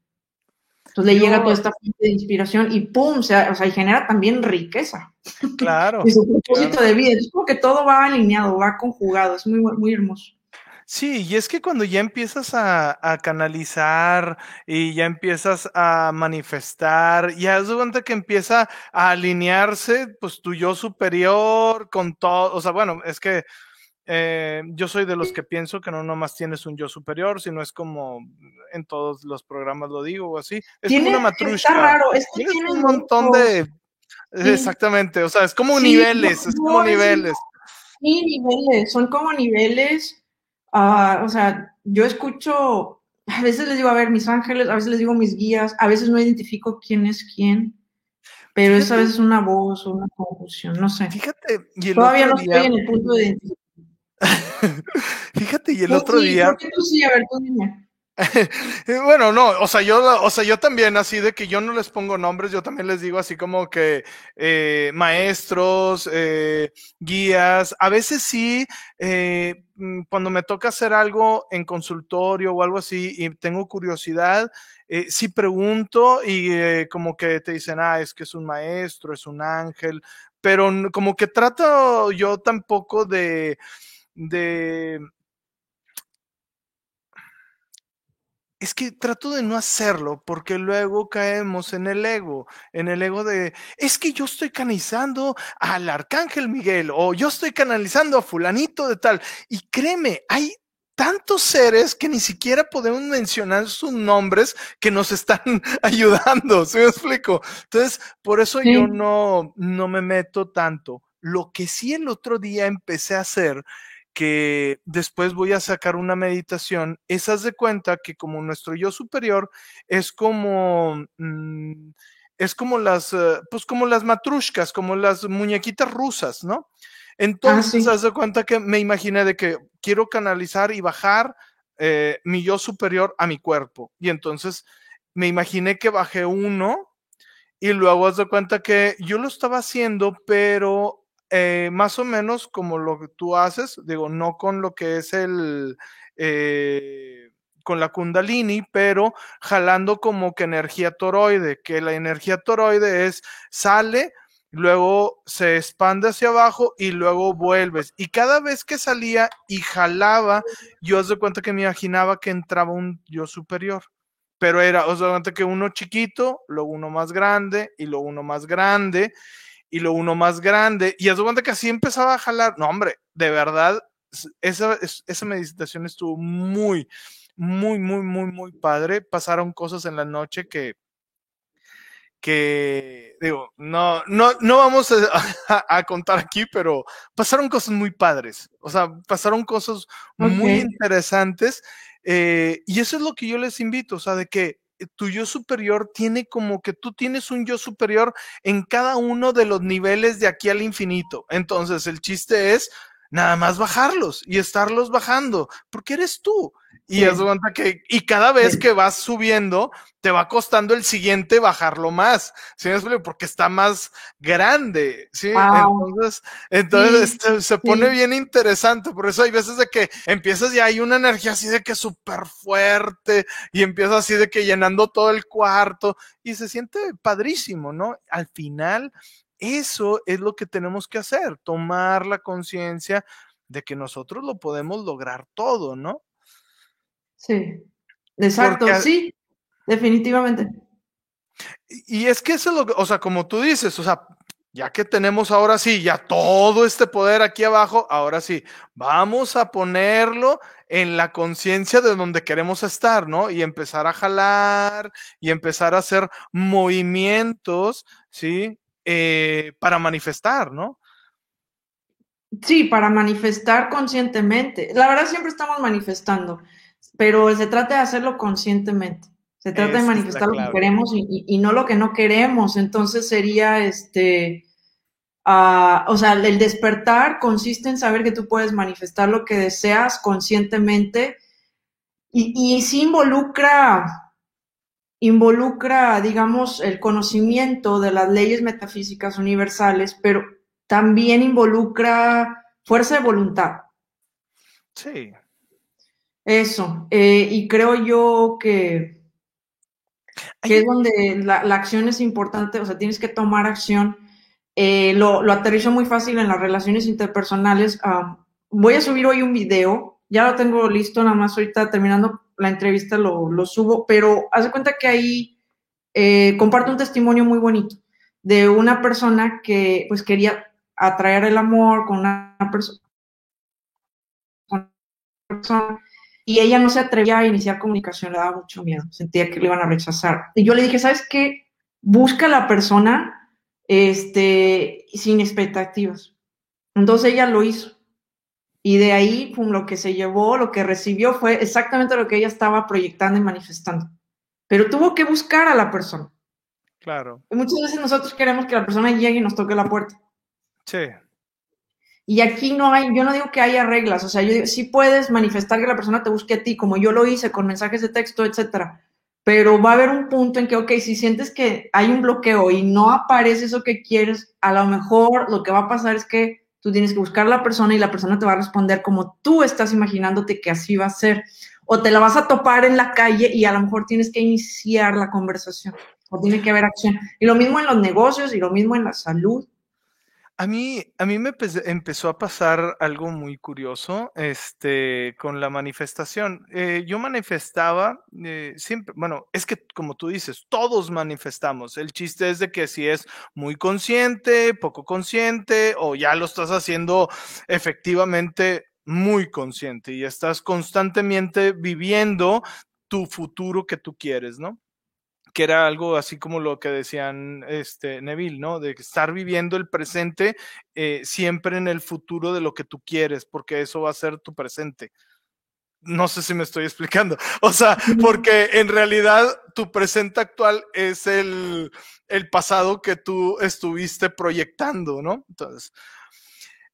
Entonces le llega toda esta fuente de inspiración y ¡pum! O sea, o sea y genera también riqueza. Claro. y su propósito de vida. Es como que todo va alineado, va conjugado. Es muy, muy hermoso. Sí, y es que cuando ya empiezas a, canalizar y ya empiezas a manifestar, ya es cuenta que empieza a alinearse, pues tu yo superior con todo, o sea, bueno, es que eh, yo soy de los que pienso que no nomás tienes un yo superior, sino es como en todos los programas lo digo o así. Es como una matrushka. Está raro, es que tienes un montón de. Exactamente, o sea, es como niveles, es como niveles. Sí, niveles, son como niveles. Uh, o sea, yo escucho, a veces les digo, a ver, mis ángeles, a veces les digo mis guías, a veces no identifico quién es quién, pero esa vez es una voz o una confusión, no sé. Fíjate, y Todavía no estoy en el punto de identificar Fíjate, y el otro día. sí, a ver, tú dime. bueno, no, o sea, yo, o sea, yo también, así de que yo no les pongo nombres, yo también les digo así como que eh, maestros, eh, guías, a veces sí, eh, mm, cuando me toca hacer algo en consultorio o algo así y tengo curiosidad, sí pregunto y como que te dicen, ah, es que es un maestro, es un ángel, pero como que trato yo tampoco de de... Es que trato de no hacerlo porque luego caemos en el ego, en el ego de, es que yo estoy canalizando al arcángel Miguel o yo estoy canalizando a fulanito de tal. Y créeme, hay tantos seres que ni siquiera podemos mencionar sus nombres que nos están ayudando, ¿sí me explico? Entonces, por eso yo no, no me meto tanto. Lo que sí el otro día empecé a hacer que después voy a sacar una meditación, esas de cuenta que como nuestro yo superior es como... Mm, es como las, eh, pues como las matrushkas, como las muñequitas rusas, ¿no? Ah, Entonces, sí. haz de cuenta que me imaginé de que quiero canalizar y bajar eh, mi yo superior a mi cuerpo. Y entonces me imaginé que bajé uno y luego haz de cuenta que yo lo estaba haciendo, pero eh, más o menos como lo que tú haces, digo, no con lo que es el... eh, con la kundalini, pero jalando como que energía toroide, que la energía toroide es sale, luego se expande hacia abajo y luego vuelves. Y cada vez que salía y jalaba, yo os doy cuenta que me imaginaba que entraba un yo superior. Pero era, os doy cuenta que uno chiquito, luego uno más grande y luego uno más grande y luego uno más grande. Y doy cuenta que así empezaba a jalar. No, hombre, de verdad, esa, esa meditación estuvo muy, muy, muy, muy, muy padre. Pasaron cosas en la noche que, que digo, no, no, no vamos a, a, a, contar aquí, pero pasaron cosas muy padres. O sea, pasaron cosas muy interesantes. eh, y eso es lo que yo les invito, o sea, de que tu yo superior tiene como que tú tienes un yo superior en cada uno de los niveles de aquí al infinito. Entonces, el chiste es nada más bajarlos y estarlos bajando, porque eres tú. Y Sí. que, y cada vez Sí. que vas subiendo, te va costando el siguiente bajarlo más, ¿sí? Porque está más grande, ¿sí? Wow. Entonces, entonces este, se pone bien interesante, por eso hay veces de que empiezas y hay una energía así de que súper fuerte y empiezas así de que llenando todo el cuarto y se siente padrísimo, ¿no? Al final, eso es lo que tenemos que hacer, tomar la conciencia de que nosotros lo podemos lograr todo, ¿no? Sí. Exacto, Porque sí, definitivamente. Y y es que eso es lo que, o sea, como tú dices, o sea, ya que tenemos ahora sí, ya todo este poder aquí abajo, ahora sí, vamos a ponerlo en la conciencia de donde queremos estar, ¿no? Y empezar a jalar y empezar a hacer movimientos, ¿sí? Eh, para manifestar, ¿no? Sí, para manifestar conscientemente. La verdad siempre estamos manifestando, pero se trata de hacerlo conscientemente. Se trata de Esa manifestar lo que queremos y, y- y no lo que no queremos. Entonces sería este, ah, o sea, el despertar consiste en saber que tú puedes manifestar lo que deseas conscientemente y, y sí involucra, involucra, digamos, el conocimiento de las leyes metafísicas universales, pero también involucra fuerza de voluntad. Sí, Eso. eh, y creo yo que, es donde la, la acción es importante, o sea, tienes que tomar acción. Eh, lo, lo aterrizo muy fácil en las relaciones interpersonales. Ah, voy a subir hoy un video, ya lo tengo listo, nada más ahorita terminando la entrevista lo, subo, pero haz de cuenta que ahí eh, comparto un testimonio muy bonito de una persona que pues quería atraer el amor con una persona persona y ella no se atrevía a iniciar comunicación, le daba mucho miedo, sentía que le iban a rechazar. Y yo le dije, ¿sabes qué? Busca a la persona este, sin expectativas. Entonces ella lo hizo. Y de ahí, pum, lo que se llevó, lo que recibió fue exactamente lo que ella estaba proyectando y manifestando. Pero tuvo que buscar a la persona. claro, Y muchas veces nosotros queremos que la persona llegue y nos toque la puerta. sí, Y aquí no hay, yo no digo que haya reglas, o sea, yo digo, sí puedes manifestar que la persona te busque a ti, como yo lo hice con mensajes de texto, etcétera. Pero va a haber un punto en que, ok, si sientes que hay un bloqueo y no aparece eso que quieres, a lo mejor lo que va a pasar es que tú tienes que buscar a la persona y la persona te va a responder como tú estás imaginándote que así va a ser. O te la vas a topar en la calle y a lo mejor tienes que iniciar la conversación. O tiene que haber acción. Y lo mismo en los negocios y lo mismo en la salud. A mí, a mí me empe- empezó a pasar algo muy curioso este, con la manifestación. Eh, yo manifestaba eh, siempre, bueno, es que como tú dices, todos manifestamos. El chiste es de que si es muy consciente, poco consciente, o ya lo estás haciendo efectivamente muy consciente y estás constantemente viviendo tu futuro que tú quieres, ¿no? Que era algo así como lo que decían este Neville, ¿no? De estar viviendo el presente eh, siempre en el futuro de lo que tú quieres, porque eso va a ser tu presente. No sé si me estoy explicando. O sea, porque en realidad tu presente actual es el, el pasado que tú estuviste proyectando, ¿no? Entonces,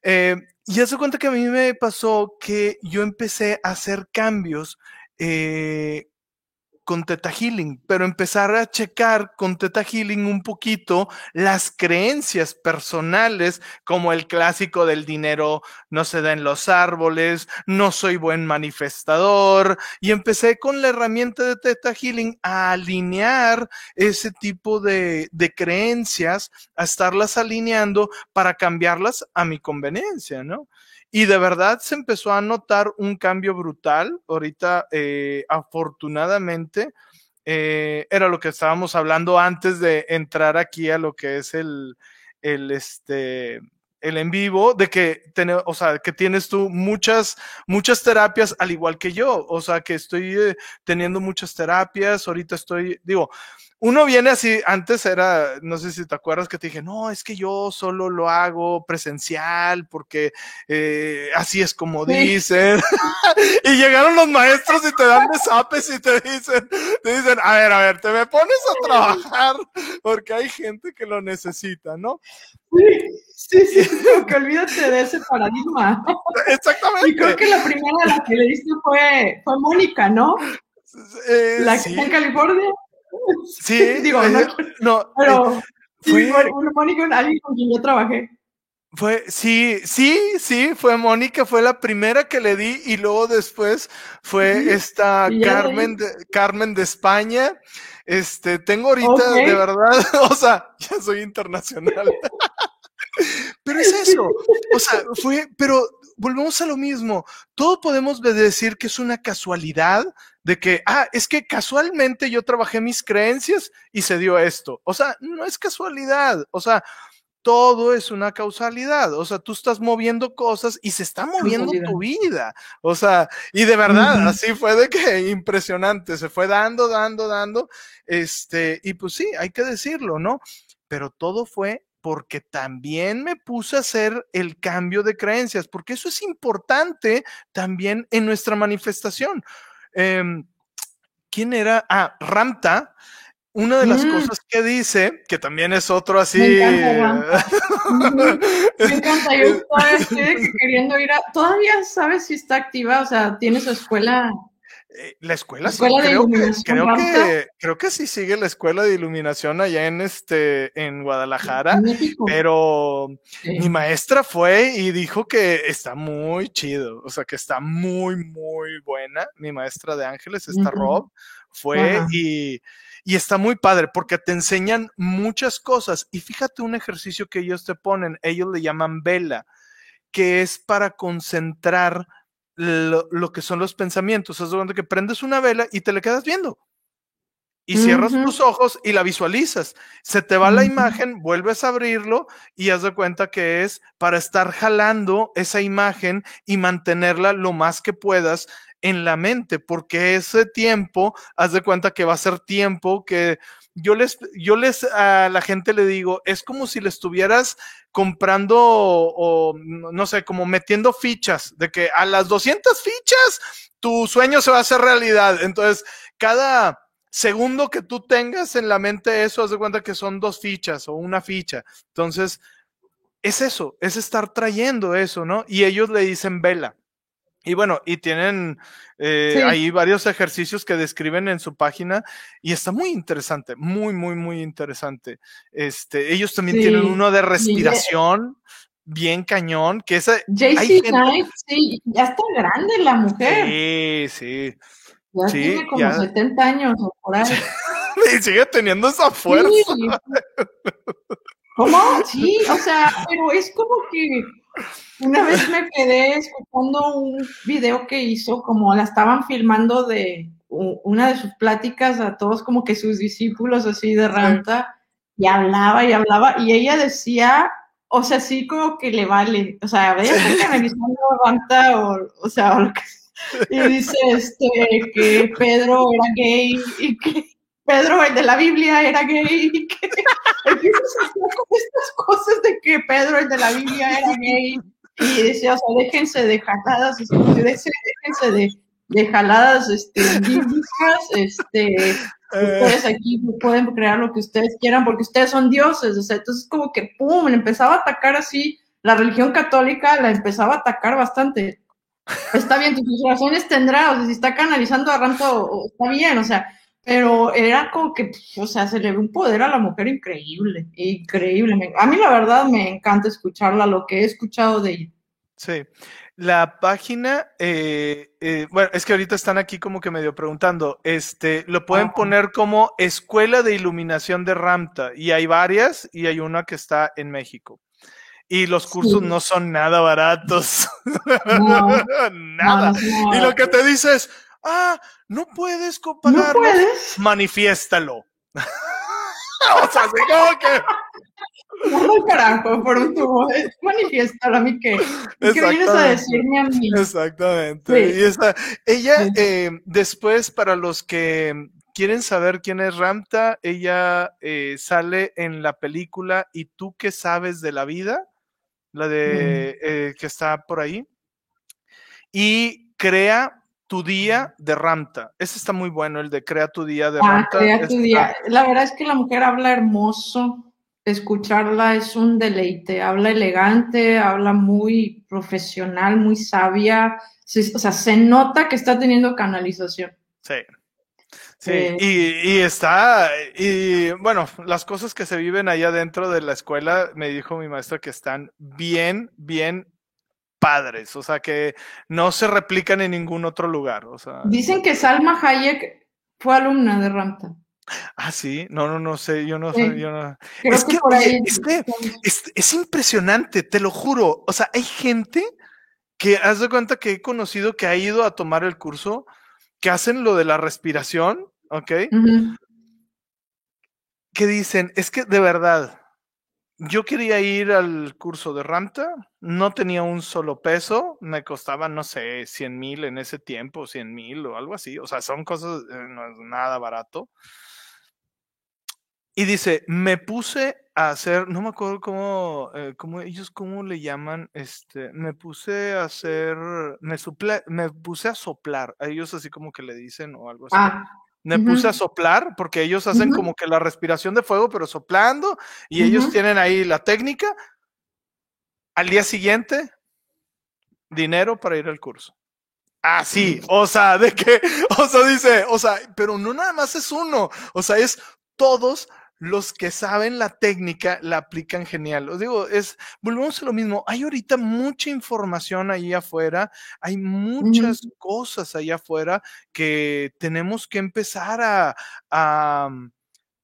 eh, y hace cuenta que a mí me pasó que yo empecé a hacer cambios eh, con Teta Healing, pero empezar a checar con Teta Healing un poquito las creencias personales, como el clásico del dinero no se da en los árboles, no soy buen manifestador, y empecé con la herramienta de Teta Healing a alinear ese tipo de, de creencias, a estarlas alineando para cambiarlas a mi conveniencia, ¿no? Y de verdad se empezó a notar un cambio brutal. Ahorita, eh, afortunadamente, eh, era lo que estábamos hablando antes de entrar aquí a lo que es el, el, este, el en vivo, de que, o sea, que tienes tú muchas, muchas terapias, al igual que yo. O sea, que estoy eh, teniendo muchas terapias. Ahorita estoy, digo, uno viene así, antes era, no sé si te acuerdas que te dije, no, es que yo solo lo hago presencial porque eh, así es como dicen. y llegaron los maestros y te dan desapes y te dicen, te dicen, a ver, a ver, te me pones a trabajar porque hay gente que lo necesita, ¿no? Sí, sí, sí, que olvídate de ese paradigma. Exactamente. Y creo que la primera a la que le diste fue, fue Mónica, ¿no? Eh, la que en California. Sí, digo, no, no pero eh, sí, fue, Mónica, alguien con quien yo trabajé. Fue, sí, sí, sí, fue Mónica, fue la primera que le di y luego después fue esta Carmen de, Carmen de España. Este, tengo ahorita, de verdad, o sea, ya soy internacional. pero es eso, o sea, fue, pero volvemos a lo mismo. Todo podemos decir que es una casualidad de que, ah, es que casualmente yo trabajé mis creencias y se dio esto. O sea, no es casualidad. O sea, todo es una causalidad. O sea, tú estás moviendo cosas y se está moviendo tu vida. O sea, y de verdad, así fue de que impresionante. Se fue dando, dando, dando. Este, y pues sí, hay que decirlo, ¿no? Pero todo fue porque también me puse a hacer el cambio de creencias, porque eso es importante también en nuestra manifestación. Em, ¿Quién era? Ah, Ramta. Una de las mm. cosas que dice, que también es otro así. Me encanta, Me encanta. Yo estoy queriendo ir a. Todavía sabes si está activa, o sea, tiene su escuela eh, la escuela, sí, creo, que, creo, que, creo que sí sigue la escuela de iluminación allá en este en Guadalajara, pero mi maestra fue y dijo que está muy chido, o sea que está muy muy buena. Mi maestra de ángeles, esta Rob, fue y, y está muy padre porque te enseñan muchas cosas. Y fíjate un ejercicio que ellos te ponen, ellos le llaman vela, que es para concentrar lo, que son los pensamientos. Es donde que prendes una vela y te le quedas viendo. Y cierras tus ojos y la visualizas. Se te va la imagen, vuelves a abrirlo y haz de cuenta que es para estar jalando esa imagen y mantenerla lo más que puedas en la mente, porque ese tiempo, haz de cuenta que va a ser tiempo que yo les, yo les, a la gente le digo, es como si le estuvieras comprando o, no sé, como metiendo fichas, de que a las 200 fichas tu sueño se va a hacer realidad. Entonces, cada segundo que tú tengas en la mente eso, haz de cuenta que son dos fichas o una ficha. Entonces, es eso, es estar trayendo eso, ¿no? Y ellos le dicen vela. Y bueno, y tienen eh, ahí varios ejercicios que describen en su página y está muy interesante, muy, muy, muy interesante. Este, ellos también tienen uno de respiración bien cañón, que esa... JC Knight, sí, ya está grande la mujer. Sí, sí. Ya tiene como 70 años o por ahí. y sigue teniendo esa fuerza. ¿Cómo? Sí, o sea, pero es como que una vez me quedé escuchando un video que hizo, como la estaban filmando de una de sus pláticas a todos como que sus discípulos así de Ranta, y hablaba y hablaba, y ella decía, o sea, sí como que le vale, o sea, veía que analizando Ranta, o, o sea, y dice este, que Pedro era gay y que Pedro, el de la Biblia, era gay. Y que a hacer como estas cosas de que Pedro, el de la Biblia, era gay. Y decía, o sea, déjense de jaladas, este, déjense de, de jaladas este, bíblicas, este, ustedes aquí pueden crear lo que ustedes quieran porque ustedes son dioses, o sea, entonces como que, ¡pum!, empezaba a atacar así, la religión católica la empezaba a atacar bastante. Está bien, tus razones tendrá, o sea, si está canalizando a Ranto, está bien, o sea, pero era como que, o sea, se le ve un poder a la mujer increíble, increíble. A mí la verdad me encanta escucharla, lo que he escuchado de ella. Sí, la página, eh, eh, bueno, es que ahorita están aquí como que medio preguntando, este, lo pueden poner como Escuela de Iluminación de Ramta, y hay varias, y hay una que está en México. Y los cursos no son nada baratos. nada. y lo que te dice es, ah, no puedes pagarlo. ¿No puedes? Manifiéstalo. o sea, así como que no, carajo, por un tubo. Manifiéstalo a mí que. ¿Qué vienes a decirme a mí? Exactamente. Y esa, ella, eh, después, para los que quieren saber quién es Ramta, ella eh, sale en la película ¿Y tú qué sabes de la vida? La de mm. eh, que está por ahí. Y crea tu día de Ramta. Ese está muy bueno, el de Crea tu día de ah, Ramta. Crea tu día. La verdad es que la mujer habla hermoso escucharla es un deleite, habla elegante, habla muy profesional, muy sabia, o sea, se nota que está teniendo canalización. Sí. Sí, eh, y, está, y bueno, las cosas que se viven allá dentro de la escuela, me dijo mi maestra que están bien, bien padres, o sea, que no se replican en ningún otro lugar. O sea, Dicen que Salma Hayek fue alumna de Ramta. Ah, sí, no, no, no sé, yo no sé, yo no. Es que, es, impresionante, te lo juro. O sea, hay gente que, haz de cuenta que he conocido que ha ido a tomar el curso, que hacen lo de la respiración, ¿ok? Que dicen, es que de verdad, yo quería ir al curso de Ranta, no tenía un solo peso, me costaba, no sé, 100 mil en ese tiempo, 100 mil o algo así, o sea, son cosas, eh, no es nada barato. Y dice, me puse a hacer, no me acuerdo cómo, eh, cómo ellos, cómo le llaman, este, me puse a hacer, me, suple, me puse a soplar, a ellos así como que le dicen o algo así. Ah, me puse a soplar porque ellos hacen como que la respiración de fuego, pero soplando, y ellos tienen ahí la técnica. Al día siguiente, dinero para ir al curso. Así, ah, o sea, de que, o sea, dice, o sea, pero no nada más es uno, o sea, es todos los que saben la técnica la aplican genial. Os digo, es, volvemos a lo mismo, hay ahorita mucha información ahí afuera, hay muchas cosas ahí afuera que tenemos que empezar a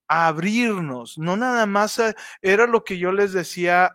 abrirnos, no nada más eh, era lo que yo les decía,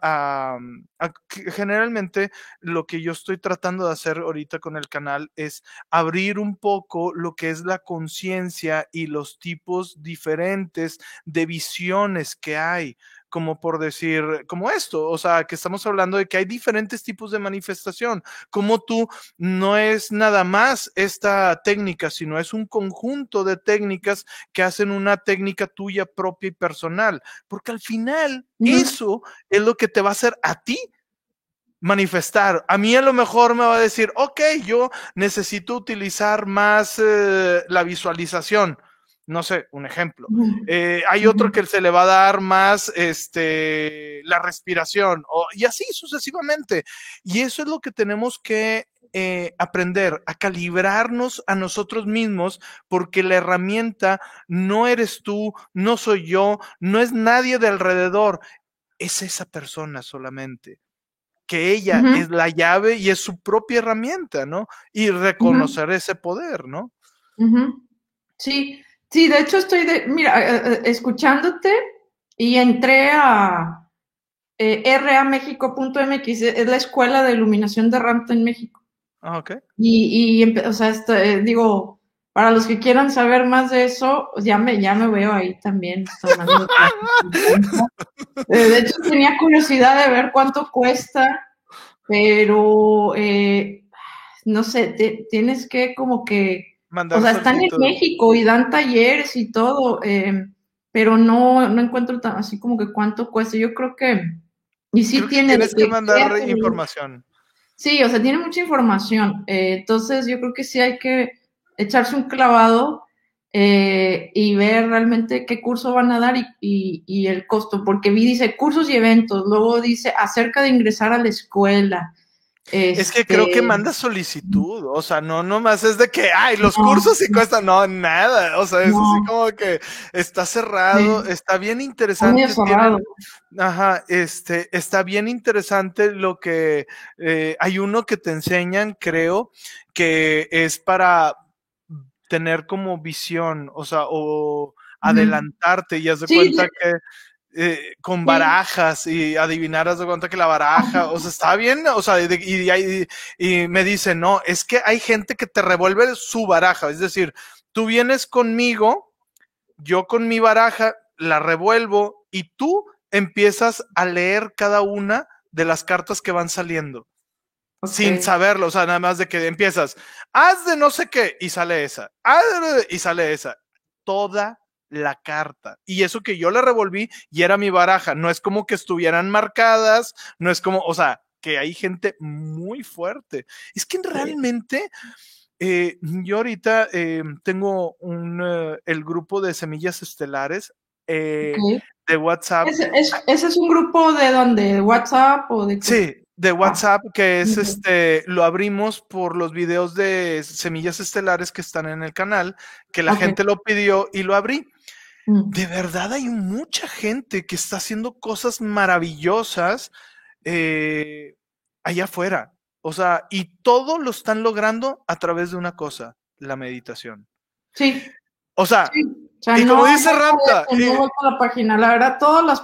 generalmente lo que yo estoy tratando de hacer ahorita con el canal es abrir un poco lo que es la conciencia y los tipos diferentes de visiones que hay como por decir, como esto, o sea, que estamos hablando de que hay diferentes tipos de manifestación, como tú no es nada más esta técnica, sino es un conjunto de técnicas que hacen una técnica tuya propia y personal, porque al final eso es lo que te va a hacer a ti manifestar. A mí a lo mejor me va a decir, ok, yo necesito utilizar más eh, la visualización no sé, un ejemplo. Eh, hay otro que se le va a dar más este, la respiración, o, y así sucesivamente. Y eso es lo que tenemos que eh, aprender, a calibrarnos a nosotros mismos, porque la herramienta no eres tú, no soy yo, no es nadie de alrededor, es esa persona solamente que ella es la llave y es su propia herramienta, ¿no? Y reconocer ese poder, ¿no? Sí, Sí, de hecho estoy, de, mira, eh, eh, escuchándote y entré a eh, ramexico.mx, es la escuela de iluminación de Ramta en México. Ah, ok. Y, y o sea, eh, digo, para los que quieran saber más de eso, ya me, ya me veo ahí también. de hecho, tenía curiosidad de ver cuánto cuesta, pero no sé, te, tienes que como que o sea, están en México y dan talleres y todo, eh, pero no, no encuentro tan, así como que cuánto cuesta. Yo creo que, y sí tiene... Tienes que mandar información. Sí, o sea, tiene mucha información. Eh, entonces, yo creo que sí hay que echarse un clavado eh, y ver realmente qué curso van a dar y, y, el costo, porque vi, dice cursos y eventos, luego dice acerca de ingresar a la escuela, es que creo que este, manda solicitud, o sea, no nomás es de que, ay, los cursos sí cuestan, no, nada, o sea, es así como que está cerrado, está bien interesante. ajá, este, está bien interesante lo que, eh, hay uno que te enseñan, creo, que es para tener como visión, o sea, o adelantarte y haz de cuenta que eh, con barajas y adivinar, de cuenta que la baraja, o sea, está bien, o sea, y, y, me dice, no, es que hay gente que te revuelve su baraja, es decir, tú vienes conmigo, yo con mi baraja la revuelvo y tú empiezas a leer cada una de las cartas que van saliendo. Sin saberlo, o sea, nada más de que empiezas, haz de no sé qué, y sale esa, haz de, y sale esa. Toda la carta. Y eso que yo le revolví y era mi baraja. No es como que estuvieran marcadas, no es como, o sea, que hay gente muy fuerte. Es que realmente... Eh, yo ahorita eh, tengo un, eh, el grupo de semillas estelares de WhatsApp. ¿Ese, es, un grupo de donde? ¿WhatsApp o de Sí, de ah, WhatsApp, que es este, lo abrimos por los videos de semillas estelares que están en el canal, que la gente lo pidió y lo abrí. Mm. De verdad hay mucha gente que está haciendo cosas maravillosas eh, allá afuera. O sea, y todo lo están logrando a través de una cosa, la meditación. Sí. O sea, y como dice Ramta. la página, la verdad, todos los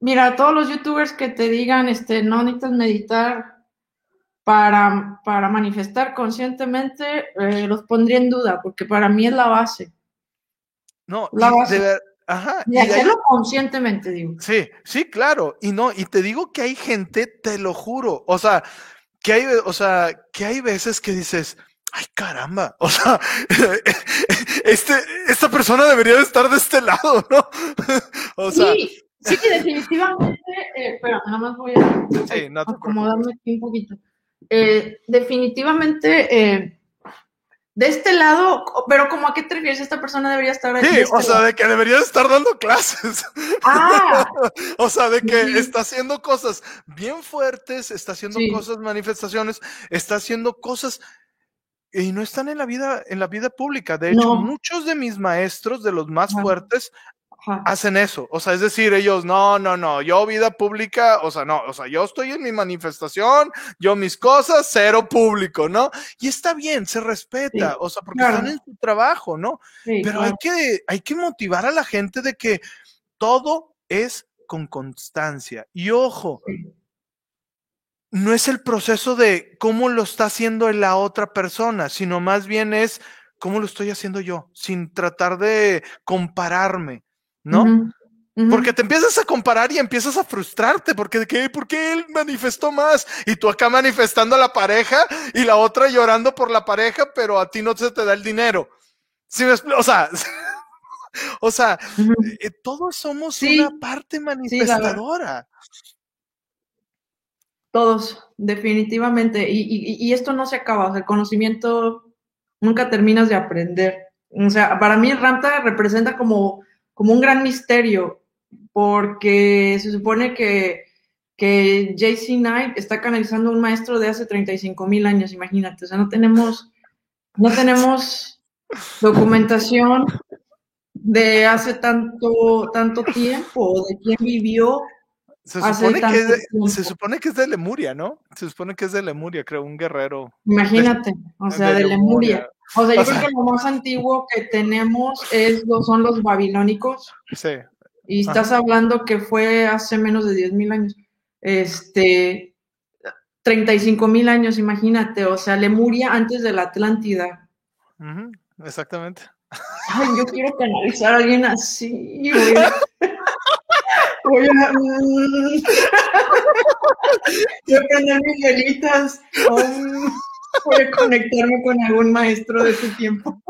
mira, todos los youtubers que te digan, este, no necesitas meditar para, para manifestar conscientemente, eh, los pondría en duda, porque para mí es la base. No, la base. ajá, y, hacerlo conscientemente, digo. Sí, sí, claro. Y no, y te digo que hay gente, te lo juro. O sea, que hay, o sea, que hay veces que dices, ay caramba, o sea, este, esta persona debería de estar de este lado, ¿no? o sea, sí, Sí, definitivamente, eh, pero nada más voy a acomodarme aquí un poquito. Eh, definitivamente, eh, de este lado, pero como a qué te refieres, esta persona debería estar ahí. Sí, o sea, de que debería estar dando clases. Ah, o sea, de que está haciendo cosas bien fuertes, está haciendo cosas, manifestaciones, está haciendo cosas y no están en la vida, en la vida pública. De hecho, muchos de mis maestros, de los más fuertes, hacen eso. O sea, es decir, ellos, no, no, no, yo vida pública, o sea, no, o sea, yo estoy en mi manifestación, yo mis cosas, cero público, ¿no? Y está bien, se respeta, o sea, porque están en su trabajo, ¿no? Pero hay, que, hay que motivar a la gente de que todo es con constancia. Y ojo, no es el proceso de cómo lo está haciendo la otra persona, sino más bien es cómo lo estoy haciendo yo, sin tratar de compararme. ¿No? Porque te empiezas a comparar y empiezas a frustrarte, porque de qué, ¿por qué él manifestó más? Y tú acá manifestando a la pareja y la otra llorando por la pareja, pero a ti no se te da el dinero. ¿Sí me o sea, o sea, eh, todos somos una parte manifestadora. todos, definitivamente. Y, y, esto no se acaba, el conocimiento nunca terminas de aprender. O sea, para mí Ramta representa como como un gran misterio, porque se supone que, que JC Knight está canalizando a un maestro de hace 35 mil años, imagínate, o sea, no tenemos, no tenemos documentación de hace tanto, tanto tiempo, de quién vivió. Se supone, que es de, se supone que es de Lemuria, ¿no? Se supone que es de Lemuria, creo, un guerrero. Imagínate, o sea, de, Lemuria. O sea, yo creo que lo más antiguo que tenemos es, son los babilónicos. Sí. Y estás hablando que fue hace menos de 10 mil años. Este, 35 mil años, imagínate. O sea, Lemuria antes de la Atlántida. exactamente. Ay, yo quiero canalizar a alguien así. Voy a, voy a prender mis velitas. Voy conectarme con algún maestro de ese tiempo.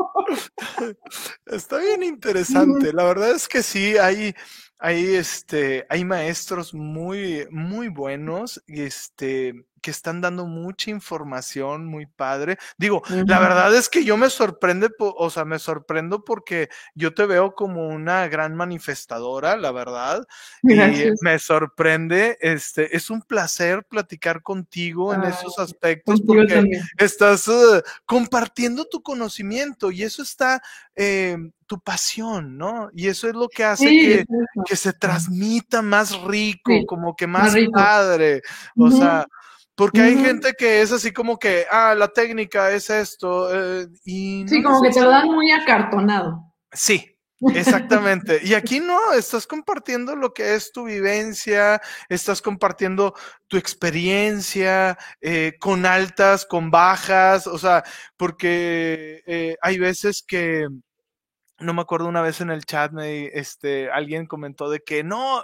Está bien interesante. La verdad es que sí, hay, hay, este, hay maestros muy, muy buenos, este, que están dando mucha información muy padre. Digo, la verdad es que yo me sorprende, o sea, me sorprendo porque yo te veo como una gran manifestadora, la verdad. Y me sorprende, este, es un placer platicar contigo en esos aspectos porque estás uh, compartiendo tu conocimiento y eso está, eh, tu pasión, ¿no? Y eso es lo que hace que, que, se transmita más rico, como que más, padre. O sea, porque hay gente que es así como que, ah, la técnica es esto. Eh, y sí, como que te lo dan muy acartonado. Sí, Exactamente. Y aquí no, estás compartiendo lo que es tu vivencia, estás compartiendo tu experiencia eh, con altas, con bajas, o sea, porque eh, hay veces que no me acuerdo una vez en el chat, me, este, alguien comentó de que no,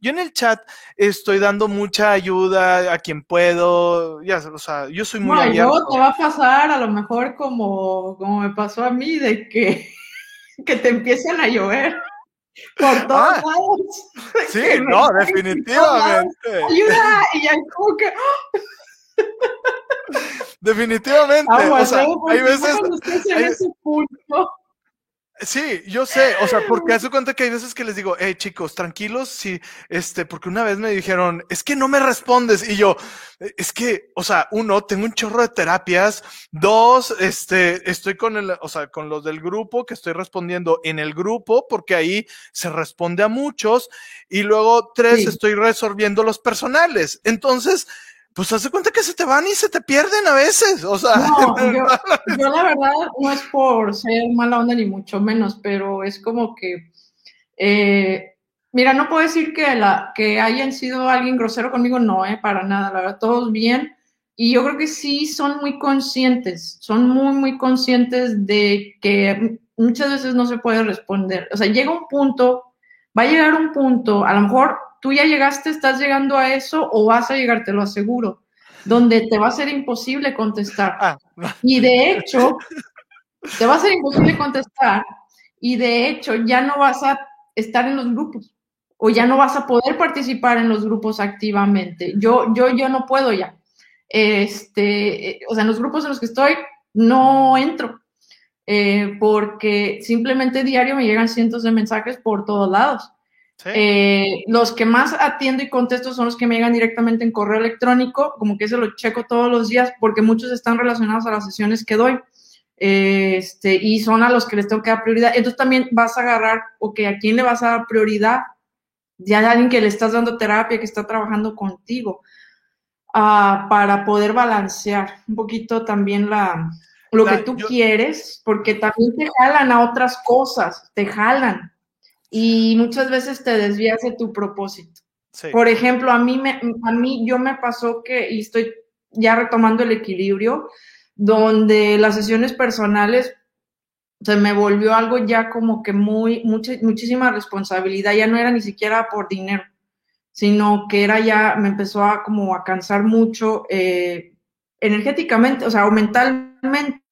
yo en el chat estoy dando mucha ayuda a quien puedo, ya, o sea, yo soy muy no, Luego te va a pasar a lo mejor como, como me pasó a mí, de que, que te empiecen a llover por todos ah, lados. Sí, no, definitivamente. Ayuda, y ya como que... Definitivamente. Ah, o sea, hay veces... Hay, ese punto, Sí, yo sé, o sea, porque hace cuenta que hay veces que les digo, hey chicos, tranquilos, sí, este, porque una vez me dijeron, es que no me respondes, y yo, es que, o sea, uno, tengo un chorro de terapias, dos, este, estoy con el, o sea, con los del grupo, que estoy respondiendo en el grupo, porque ahí se responde a muchos, y luego tres, estoy resolviendo los personales. Entonces, pues hace cuenta que se te van y se te pierden a veces. O sea, no, yo, la verdad no es por ser mala onda ni mucho menos, pero es como que, eh, mira, no puedo decir que, la, que hayan sido alguien grosero conmigo, no, eh, para nada, la verdad, todos bien. Y yo creo que sí son muy conscientes, son muy, muy conscientes de que muchas veces no se puede responder. O sea, llega un punto, va a llegar un punto, a lo mejor tú ya llegaste, estás llegando a eso o vas a llegar, te lo aseguro, donde te va a ser imposible contestar. Ah, y de hecho, te va a ser imposible contestar y de hecho ya no vas a estar en los grupos o ya no vas a poder participar en los grupos activamente. Yo, yo, yo no puedo ya. Este, o sea, en los grupos en los que estoy no entro. Eh, porque simplemente diario me llegan cientos de mensajes por todos lados. Eh, los que más atiendo y contesto son los que me llegan directamente en correo electrónico, como que eso lo checo todos los días porque muchos están relacionados a las sesiones que doy. este, y son a los que les tengo que dar prioridad. Entonces también vas a agarrar, ok, ¿a quién le vas a dar prioridad? Ya hay alguien que le estás dando terapia, que está trabajando contigo, uh, para poder balancear un poquito también la, lo que tú quieres, porque también te jalan a otras cosas, te jalan y muchas veces te desvías de tu propósito. Por ejemplo, a mí, me, a mí yo me pasó que, y estoy ya retomando el equilibrio, donde las sesiones personales se me volvió algo ya como que muy, mucha, muchísima responsabilidad, ya no era ni siquiera por dinero, sino que era ya, me empezó a como a cansar mucho eh, energéticamente, o sea, o mentalmente.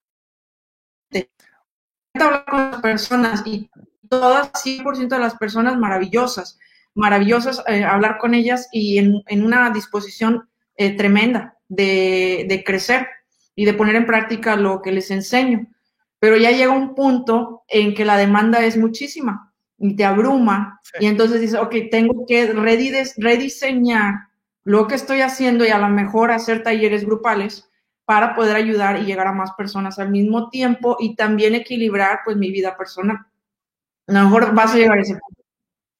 Hablar con las personas y todas, 100% de las personas maravillosas, maravillosas, eh, hablar con ellas y en, una disposición eh, tremenda de, crecer y de poner en práctica lo que les enseño. Pero ya llega un punto en que la demanda es muchísima y te abruma y entonces dices, ok, tengo que rediseñar lo que estoy haciendo y a lo mejor hacer talleres grupales para poder ayudar y llegar a más personas al mismo tiempo y también equilibrar pues mi vida personal. A lo mejor vas a llegar a ese punto.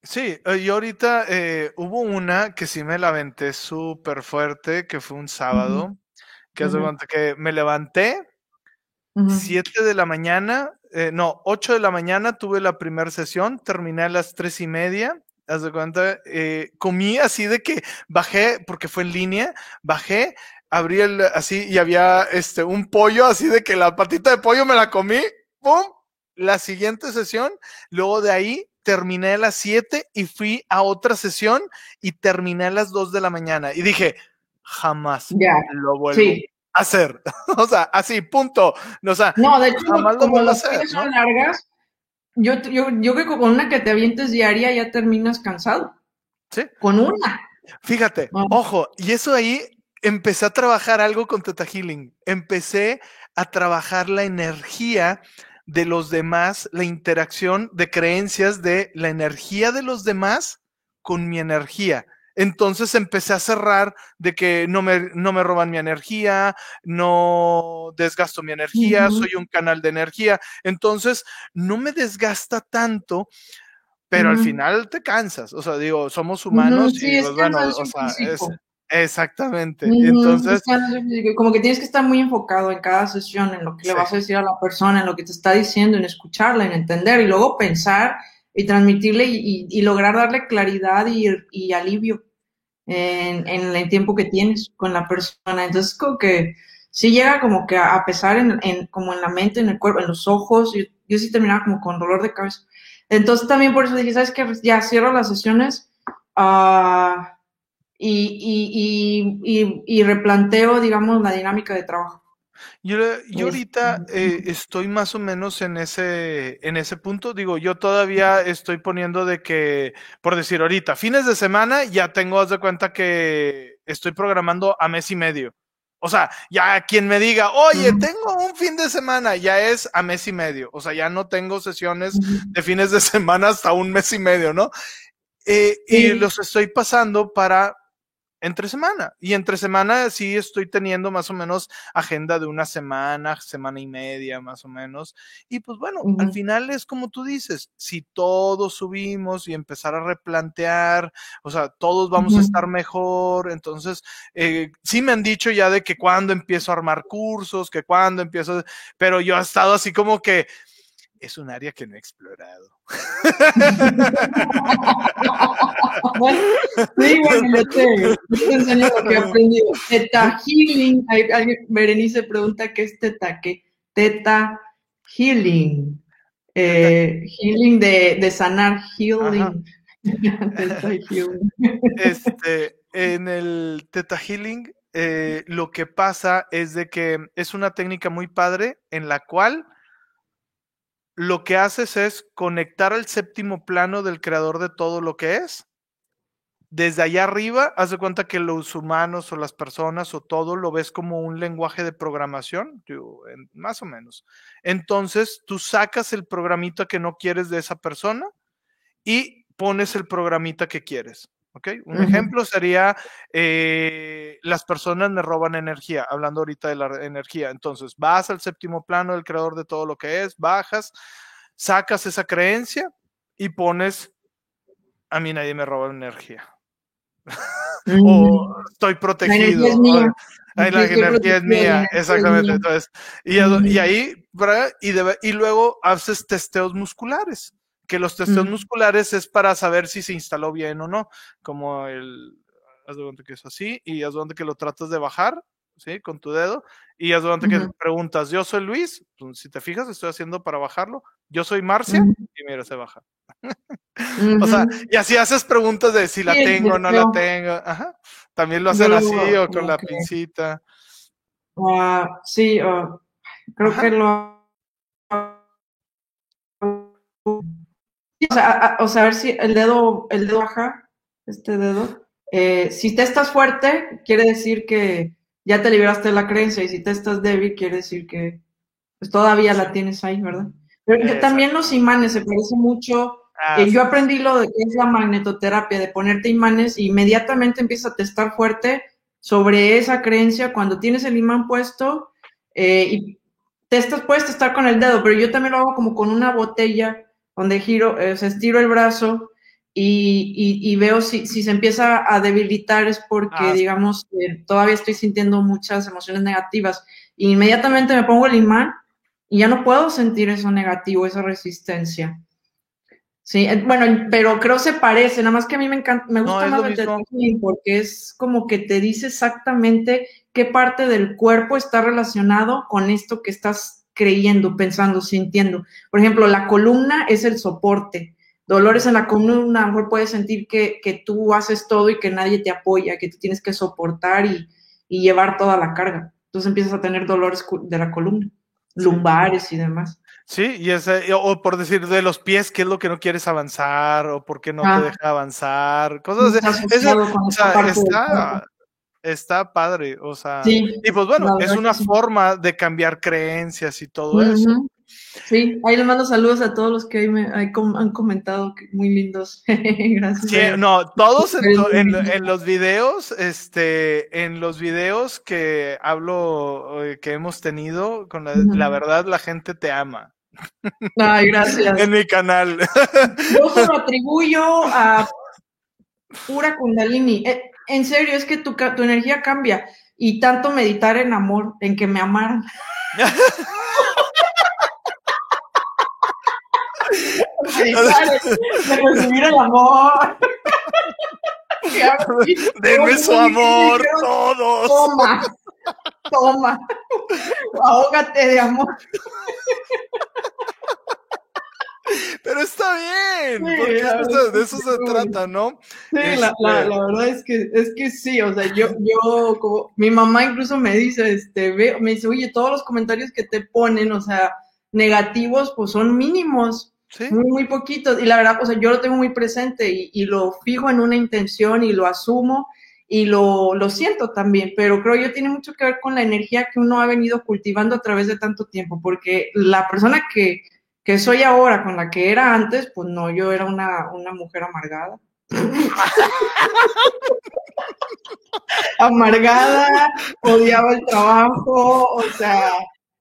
Sí, eh, y ahorita eh, hubo una que sí me la aventé súper fuerte, que fue un sábado, que, que me levanté, 7 de la mañana, eh, no, 8 de la mañana tuve la primera sesión, terminé a las tres y media, haz de cuenta, comí así de que bajé, porque fue en línea, bajé, abrí el así y había este un pollo así de que la patita de pollo me la comí, ¡pum! La siguiente sesión, luego de ahí terminé a las 7 y fui a otra sesión y terminé a las 2 de la mañana. Y dije, jamás lo vuelvo hacer. o sea, así, punto. O sea, no, de hecho, como las son largas, yo, yo, yo creo que con una que te avientes diaria ya terminas cansado. Sí. Con una. Fíjate, ah. ojo, y eso ahí empecé a trabajar algo con Teta Healing. Empecé a trabajar la energía de los demás, la interacción de creencias de la energía de los demás con mi energía. Entonces empecé a cerrar de que no me, no me roban mi energía, no desgasto mi energía, soy un canal de energía. Entonces no me desgasta tanto, pero al final te cansas. O sea, digo, somos humanos y pues, bueno, o sea, es, Exactamente. Entonces, como que tienes que estar muy enfocado en cada sesión, en lo que le vas a decir a la persona, en lo que te está diciendo, en escucharla, en entender y luego pensar y transmitirle y, lograr darle claridad y, alivio en, el tiempo que tienes con la persona. Entonces, como que sí llega como que a, pesar en, como en la mente, en el cuerpo, en los ojos. Yo, yo sí terminaba como con dolor de cabeza. Entonces, también por eso dije, ¿sabes qué? Ya cierro las sesiones. Uh, y, y, y, replanteo, digamos, la dinámica de trabajo. Yo, yo ahorita eh, estoy más o menos en ese, en ese punto. Digo, yo todavía estoy poniendo de que, por decir ahorita, fines de semana ya tengo, haz de cuenta que estoy programando a mes y medio. O sea, ya quien me diga, oye, tengo un fin de semana, ya es a mes y medio. O sea, ya no tengo sesiones de fines de semana hasta un mes y medio, ¿no? Eh, y los estoy pasando para entre semana. Y entre semana sí estoy teniendo más o menos agenda de una semana, semana y media más o menos. Y pues bueno, al final es como tú dices, si todos subimos y empezar a replantear, o sea, todos vamos a estar mejor. Entonces, eh, sí me han dicho ya de que cuando empiezo a armar cursos, que cuando empiezo, pero yo he estado así como que es un área que no he explorado. sí, bueno, yo te, enseño lo que he aprendido. Teta Healing, Berenice pregunta qué es Teta, ¿qué? Teta Healing. Eh, healing de, de, sanar, healing. teta healing. Este, en el Teta Healing, eh, lo que pasa es de que es una técnica muy padre en la cual lo que haces es conectar al séptimo plano del creador de todo lo que es. Desde allá arriba, haz de cuenta que los humanos o las personas o todo lo ves como un lenguaje de programación, más o menos. Entonces, tú sacas el programita que no quieres de esa persona y pones el programita que quieres. Un ejemplo sería, eh, las personas me roban energía, hablando ahorita de la energía. Entonces, vas al séptimo plano del creador de todo lo que es, bajas, sacas esa creencia y pones, a mí nadie me roba energía. o estoy protegido. La energía es mía. exactamente. Entonces, y, y ahí, y, y luego haces testeos musculares que los testeos musculares es para saber si se instaló bien o no, como el, haz de cuenta que es así, y haz de cuenta que lo tratas de bajar, ¿sí? Con tu dedo, y haz de cuenta que preguntas, yo soy Luis, pues, si te fijas, estoy haciendo para bajarlo, yo soy Marcia, y mira, se baja. o sea, y así haces preguntas de si la tengo o no la tengo, Ajá. También lo hacen así o con la pincita. Ah, sí, creo que lo o sea, o sea, a ver si el dedo, el dedo baja, este dedo. Eh, si te estás fuerte, quiere decir que ya te liberaste de la creencia, y si te estás débil, quiere decir que pues, todavía la tienes ahí, ¿verdad? Pero también los imanes se parece mucho. Ah, eh, yo aprendí lo de que es la magnetoterapia, de ponerte imanes e inmediatamente empiezas a testar fuerte sobre esa creencia cuando tienes el imán puesto eh, y testas, puedes testar con el dedo, pero yo también lo hago como con una botella donde giro, eh, estiro el brazo y, veo si, se empieza a debilitar es porque, ah, digamos, todavía estoy sintiendo muchas emociones negativas. inmediatamente me pongo el imán y ya no puedo sentir eso negativo, esa resistencia. Sí, eh, bueno, pero creo se parece, nada más que a mí me encanta, me gusta más el porque es como que te dice exactamente qué parte del cuerpo está relacionado con esto que estás creyendo, pensando, sintiendo. Por ejemplo, la columna es el soporte. Dolores en la columna, a lo mejor puedes sentir que, tú haces todo y que nadie te apoya, que tú tienes que soportar y, llevar toda la carga. Entonces empiezas a tener dolores de la columna, lumbares y demás. Sí, y ese, o por decir de los pies, ¿qué es lo que no quieres avanzar? O por qué no te Ah. deja avanzar, cosas así. Está, está padre, o sea, Sí, y pues bueno, es una sí. forma de cambiar creencias y todo eso. Sí, ahí les mando saludos a todos los que me han comentado, que muy lindos. Gracias. Sí, no, todos en, los videos, este, en los videos que hablo, eh, que hemos tenido, con la verdad, la gente te ama Ay, gracias. en mi canal. Yo se lo atribuyo a pura kundalini. Eh, En serio, es que tu, tu energía cambia. Y tanto meditar en amor, en que me amaran. De recibir el amor. Denme su amor, todos. Toma, toma, ahógate de amor. Pero está bien, Sí, porque eso- de es eso se sí. trata, ¿no? Sí, la, la- Este- la verdad es que, es que sí, o sea, yo, yo, como, mi mamá incluso me dice, este, ve, me dice, oye, todos los comentarios que te ponen, o sea, negativos, pues son mínimos, Sí, muy, muy poquitos, y la verdad, o sea, yo lo tengo muy presente y, y lo fijo en una intención y lo asumo y lo, lo siento también, pero creo yo tiene mucho que ver con la energía que uno ha venido cultivando a través de tanto tiempo, porque la persona que, que soy ahora con la que era antes, pues no, yo era una, una mujer amargada. amargada, odiaba el trabajo, o sea,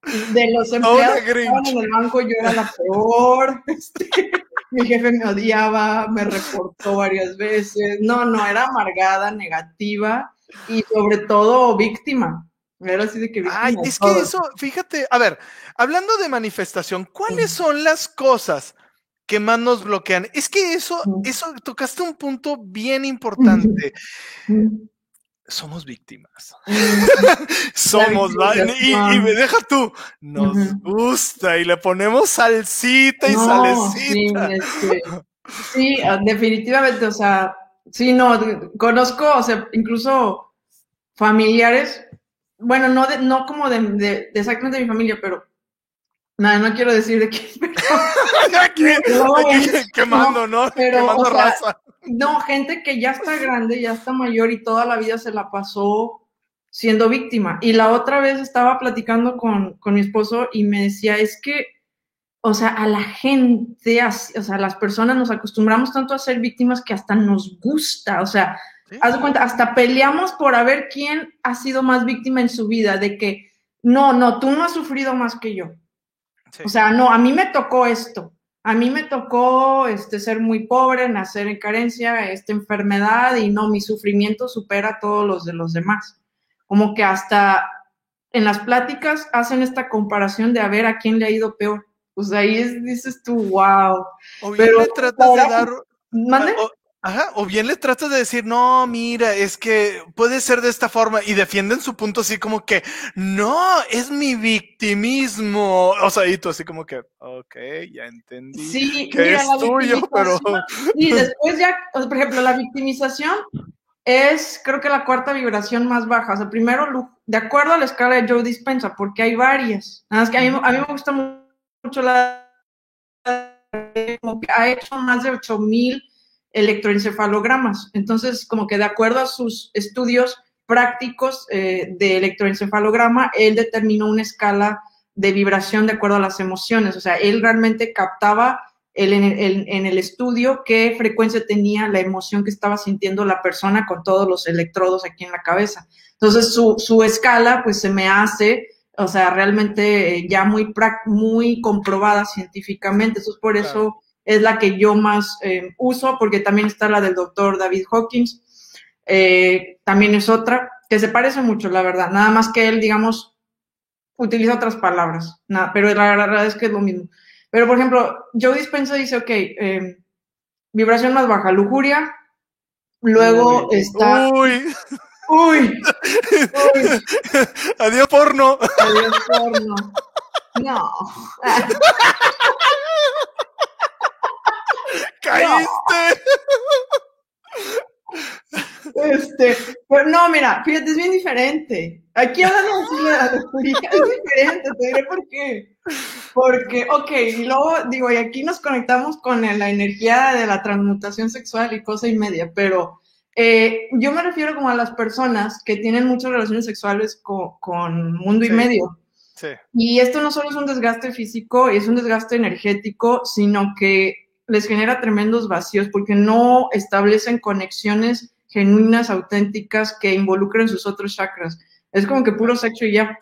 de los empleados que estaban en el banco yo era la peor, este, mi jefe me odiaba, me reportó varias veces, no, no, era amargada, negativa y sobre todo víctima, era así de que Ay, es que eso, fíjate, a ver, hablando de manifestación, ¿cuáles son las cosas que más nos bloquean? Es que eso, eso, tocaste un punto bien importante. Somos víctimas. mm, Somos, y, y me deja tú, nos gusta y le ponemos salsita y No, salecita. Sí, este, sí, ah, definitivamente, o sea, sí, no, conozco, o sea, incluso familiares, bueno, no, de, no como de, de- de exactamente de mi familia, pero nada, no quiero decir de quién, pero quemando, ¿no? pero, quemando o sea, raza. no, gente que ya está grande, ya está mayor y toda la vida se la pasó siendo víctima. Y la otra vez estaba platicando con, con mi esposo y me decía, es que, o sea, a la gente, o sea, a las personas nos acostumbramos tanto a ser víctimas que hasta nos gusta, o sea, Sí. haz de cuenta, hasta peleamos por a ver quién ha sido más víctima en su vida, de que, no, no, tú no has sufrido más que yo. Sí. O sea, no, a mí me tocó esto. A mí me tocó este, ser muy pobre, nacer en carencia, esta enfermedad y no, mi sufrimiento supera a todos los de los demás. Como que hasta en las pláticas hacen esta comparación de a ver a quién le ha ido peor. Pues ahí es, dices tú, wow. o bien pero le tratas de dar ¿Mande? O, ajá, o bien le tratas de decir, no, mira, es que puede ser de esta forma y defienden su punto así como que, no, es mi victimismo. O sea, y tú así como que, ok, ya entendí. Sí, que mira, es la tuyo, pero... Y después ya, o sea, por ejemplo, la victimización es, creo que la cuarta vibración más baja. O sea, primero, de acuerdo a la escala de Joe Dispensa, porque hay varias. Nada más que a mí, a mí me gusta mu- mucho la. como que ha hecho más de 8000 electroencefalogramas. Entonces, como que de acuerdo a sus estudios prácticos eh, de electroencefalograma, él determinó una escala de vibración de acuerdo a las emociones. O sea, él realmente captaba el, en, el, en, el, estudio qué frecuencia tenía la emoción que estaba sintiendo la persona con todos los electrodos aquí en la cabeza. Entonces, su, su escala, pues se me hace, o sea, realmente eh, ya muy, muy comprobada científicamente. Entonces, por eso. Es la que yo más eh, uso, porque también está la del doctor David Hawkins. Eh, también es otra que se parece mucho, la verdad. Nada más que él, digamos, utiliza otras palabras, nada, pero la verdad es que es lo mismo. Pero, por ejemplo, Joe Dispenza dice, ok, eh, vibración más baja, lujuria, luego uy, está... Uy. Uy, uy. Adiós porno. Adiós porno. No. Caíste. No. Este, pero no, mira, fíjate, es bien diferente. Aquí hablamos de la lujuria, es diferente, te diré por qué. Porque, ok, y luego digo, y aquí nos conectamos con la energía de la transmutación sexual y cosa y media, pero eh, yo me refiero como a las personas que tienen muchas relaciones sexuales con, mundo y medio. Sí. Y esto no solo es un desgaste físico, es un desgaste energético, sino que les genera tremendos vacíos porque no establecen conexiones genuinas, auténticas, que involucren sus otros chakras. Es como que puro sexo y ya.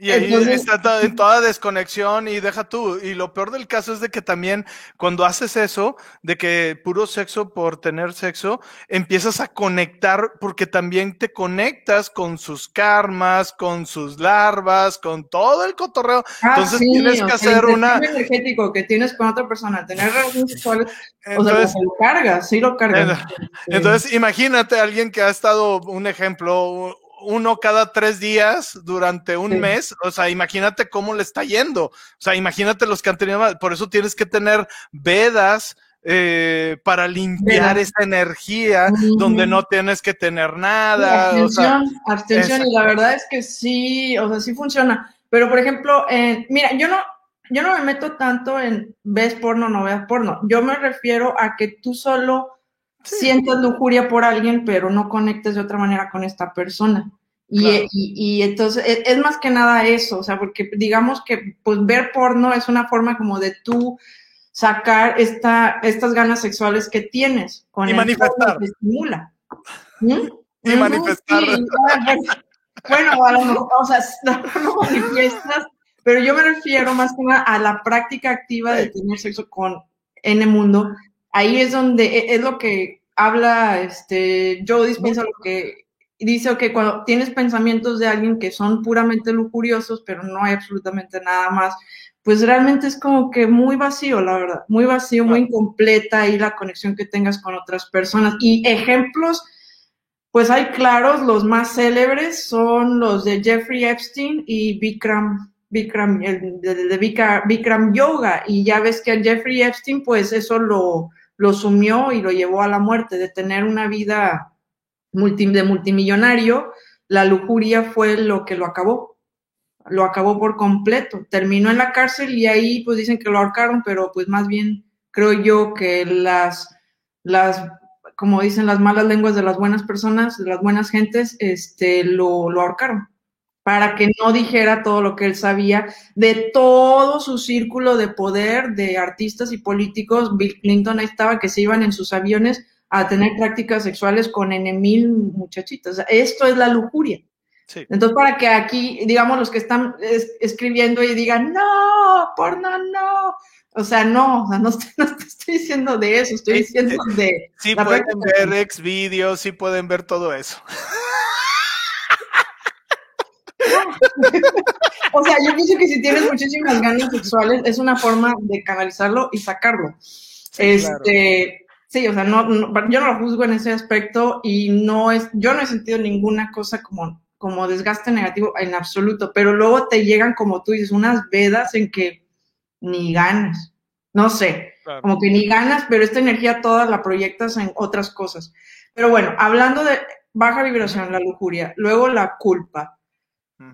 Sí. Y ahí está en toda desconexión y deja tú. Y lo peor del caso es de que también cuando haces eso, de que puro sexo por tener sexo, empiezas a conectar porque también te conectas con sus karmas, con sus larvas, con todo el cotorreo. Ah, Entonces tienes que hacer una... energético que tienes con otra persona, tener relaciones sexuales, o sea, lo cargas, sí lo cargas. Entonces, imagínate a alguien que ha estado, un ejemplo, uno cada tres días durante un mes, o sea, imagínate cómo le está yendo. O sea, imagínate los que han tenido, por eso tienes que tener vedas eh, para limpiar esa energía donde no tienes que tener nada. abstención, abstención, y la verdad es que sí, o sea, sí funciona. Pero, por ejemplo, mira, yo no, yo no me meto tanto en ves porno, no veas porno. Yo me refiero a que tú solo sientes lujuria por alguien, pero no conectes de otra manera con esta persona. Y, y, entonces e, es, más que nada eso, o sea, porque digamos que pues ver porno es una forma como de tú sacar esta, estas ganas sexuales que tienes con y manifestar. Que estimula. ¿Mm? Y manifestar. bueno, a lo mejor, o sea, no manifiestas, pero yo me refiero más que nada a la práctica activa de tener sexo con N mundo, ahí es donde e, es lo que habla este Joe Dispensa lo que dice que cuando tienes pensamientos de alguien que son puramente lujuriosos, pero no hay absolutamente nada más, pues realmente es como que muy vacío, la verdad, muy vacío, muy incompleta ahí la conexión que tengas con otras personas. Y ejemplos, pues hay claros, los más célebres son los de Jeffrey Epstein y Vikram, Vikram, el de, Vikram Yoga. Y ya ves que a Jeffrey Epstein, pues eso lo, lo sumió y lo llevó a la muerte, de tener una vida de multimillonario, la lujuria fue lo que lo acabó, lo acabó por completo. Terminó en la cárcel y ahí pues dicen que lo ahorcaron, pero pues más bien creo yo que las, las como dicen las malas lenguas de las buenas personas, de las buenas gentes, este, lo, lo ahorcaron para que no dijera todo lo que él sabía de todo su círculo de poder de artistas y políticos. Bill Clinton ahí estaba, que se iban en sus aviones a tener prácticas sexuales con N mil muchachitas. Esto es la lujuria. Entonces, para que aquí, digamos, los que están escribiendo y digan, no, porno, no. O sea, no, no, estoy, estoy diciendo de eso, estoy diciendo de... Sí pueden ver ex vídeos, sí pueden ver todo eso. o sea, yo pienso que si tienes muchísimas ganas sexuales, es una forma de canalizarlo y sacarlo. este, sí, o sea, no, yo no lo juzgo en ese aspecto y no es, yo no he sentido ninguna cosa como, como desgaste negativo en absoluto, pero luego te llegan, como tú dices, unas vedas en que ni ganas, no sé, como que ni ganas, pero esta energía toda la proyectas en otras cosas. Pero bueno, hablando de baja vibración, la lujuria, luego la culpa,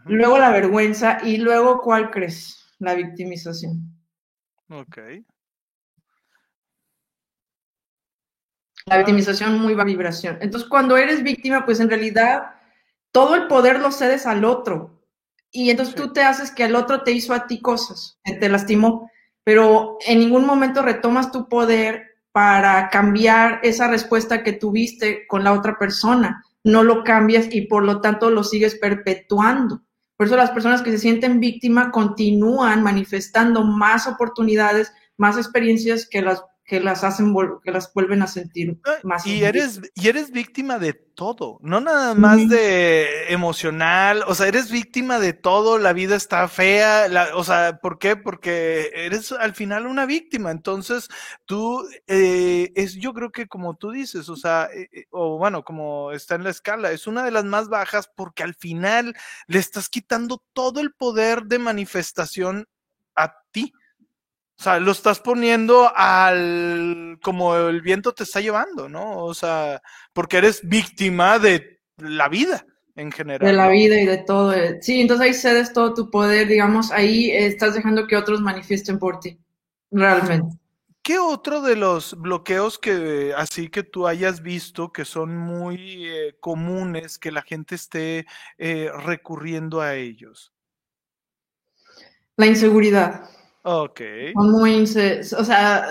luego la vergüenza y luego, ¿cuál crees? La victimización. Ok. La victimización, muy baja vibración. Entonces, cuando eres víctima, pues en realidad todo el poder lo cedes al otro. Y entonces tú te haces que el otro te hizo a ti cosas, te lastimó, pero en ningún momento retomas tu poder para cambiar esa respuesta que tuviste con la otra persona no lo cambias y por lo tanto lo sigues perpetuando. Por eso las personas que se sienten víctima continúan manifestando más oportunidades, más experiencias que las que las hacen que las vuelven a sentir más y eres y eres víctima de todo no nada más de emocional o sea eres víctima de todo la vida está fea o sea por qué porque eres al final una víctima entonces tú eh, es yo creo que como tú dices o sea eh, eh, o bueno como está en la escala es una de las más bajas porque al final le estás quitando todo el poder de manifestación O sea, lo estás poniendo al como el viento te está llevando, ¿no? O sea, porque eres víctima de la vida en general. De la vida y de todo. Sí, entonces ahí cedes todo tu poder, digamos, ahí estás dejando que otros manifiesten por ti, realmente. ¿Qué otro de los bloqueos que así que tú hayas visto que son muy eh, comunes que la gente esté eh, recurriendo a ellos? La inseguridad. Ok. Muy o sea,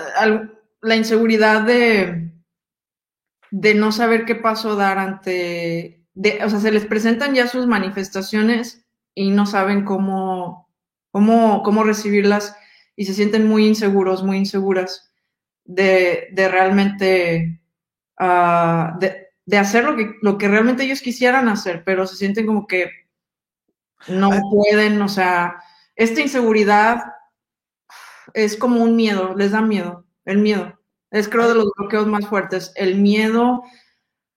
la inseguridad de, de no saber qué paso dar ante, o sea, se les presentan ya sus manifestaciones y no saben cómo, cómo, cómo recibirlas y se sienten muy inseguros, muy inseguras de, de realmente, uh, de, de, hacer lo que, lo que realmente ellos quisieran hacer, pero se sienten como que no pueden, o sea, esta inseguridad es como un miedo, les da miedo, el miedo. Es creo de los bloqueos más fuertes, el miedo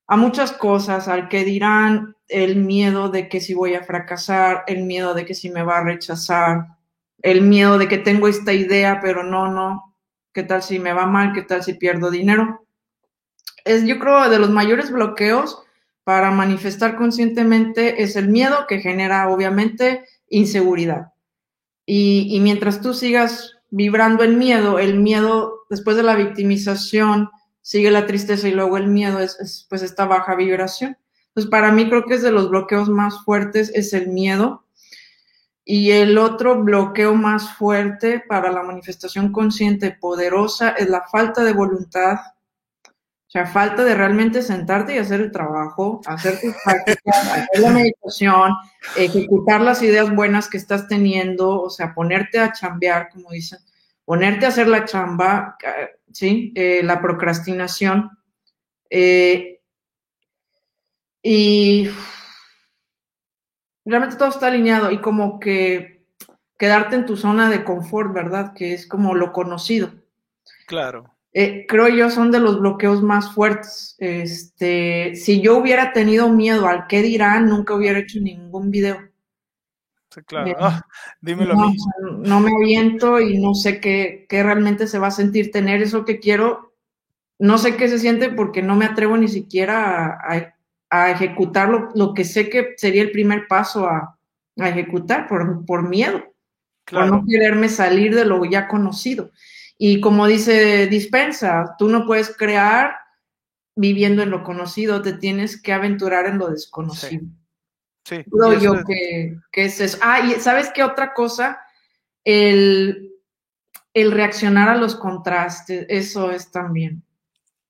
a muchas cosas, al que dirán, el miedo de que si voy a fracasar, el miedo de que si me va a rechazar, el miedo de que tengo esta idea, pero no, no, ¿qué tal si me va mal? ¿Qué tal si pierdo dinero? Es yo creo de los mayores bloqueos para manifestar conscientemente es el miedo que genera obviamente inseguridad. Y, mientras tú sigas vibrando en miedo, el miedo después de la victimización sigue la tristeza y luego el miedo es, pues esta baja vibración. Entonces para mí creo que es de los bloqueos más fuertes es el miedo. Y el otro bloqueo más fuerte para la manifestación consciente poderosa es la falta de voluntad o sea, falta de realmente sentarte y hacer el trabajo, hacer tus prácticas, hacer la meditación, ejecutar las ideas buenas que estás teniendo, o sea, ponerte a chambear, como dicen, ponerte a hacer la chamba, ¿sí? Eh, la procrastinación. Eh, y realmente todo está alineado y como que quedarte en tu zona de confort, ¿verdad? Que es como lo conocido. Claro. Eh, creo yo son de los bloqueos más fuertes. Este, si yo hubiera tenido miedo al qué dirán, nunca hubiera hecho ningún video. Sí, claro. Ah, dímelo no, a mí. No me aviento y no sé qué, qué, realmente se va a sentir tener eso que quiero. No sé qué se siente porque no me atrevo ni siquiera a, a, ejecutar lo, que sé que sería el primer paso a, a ejecutar por, por miedo, por no quererme salir de lo ya conocido. Y como dice Dispensa, tú no puedes crear viviendo en lo conocido, te tienes que aventurar en lo desconocido. Sí. Creo yo que, es eso. Ah, y ¿sabes qué otra cosa? El, el reaccionar a los contrastes, eso es también.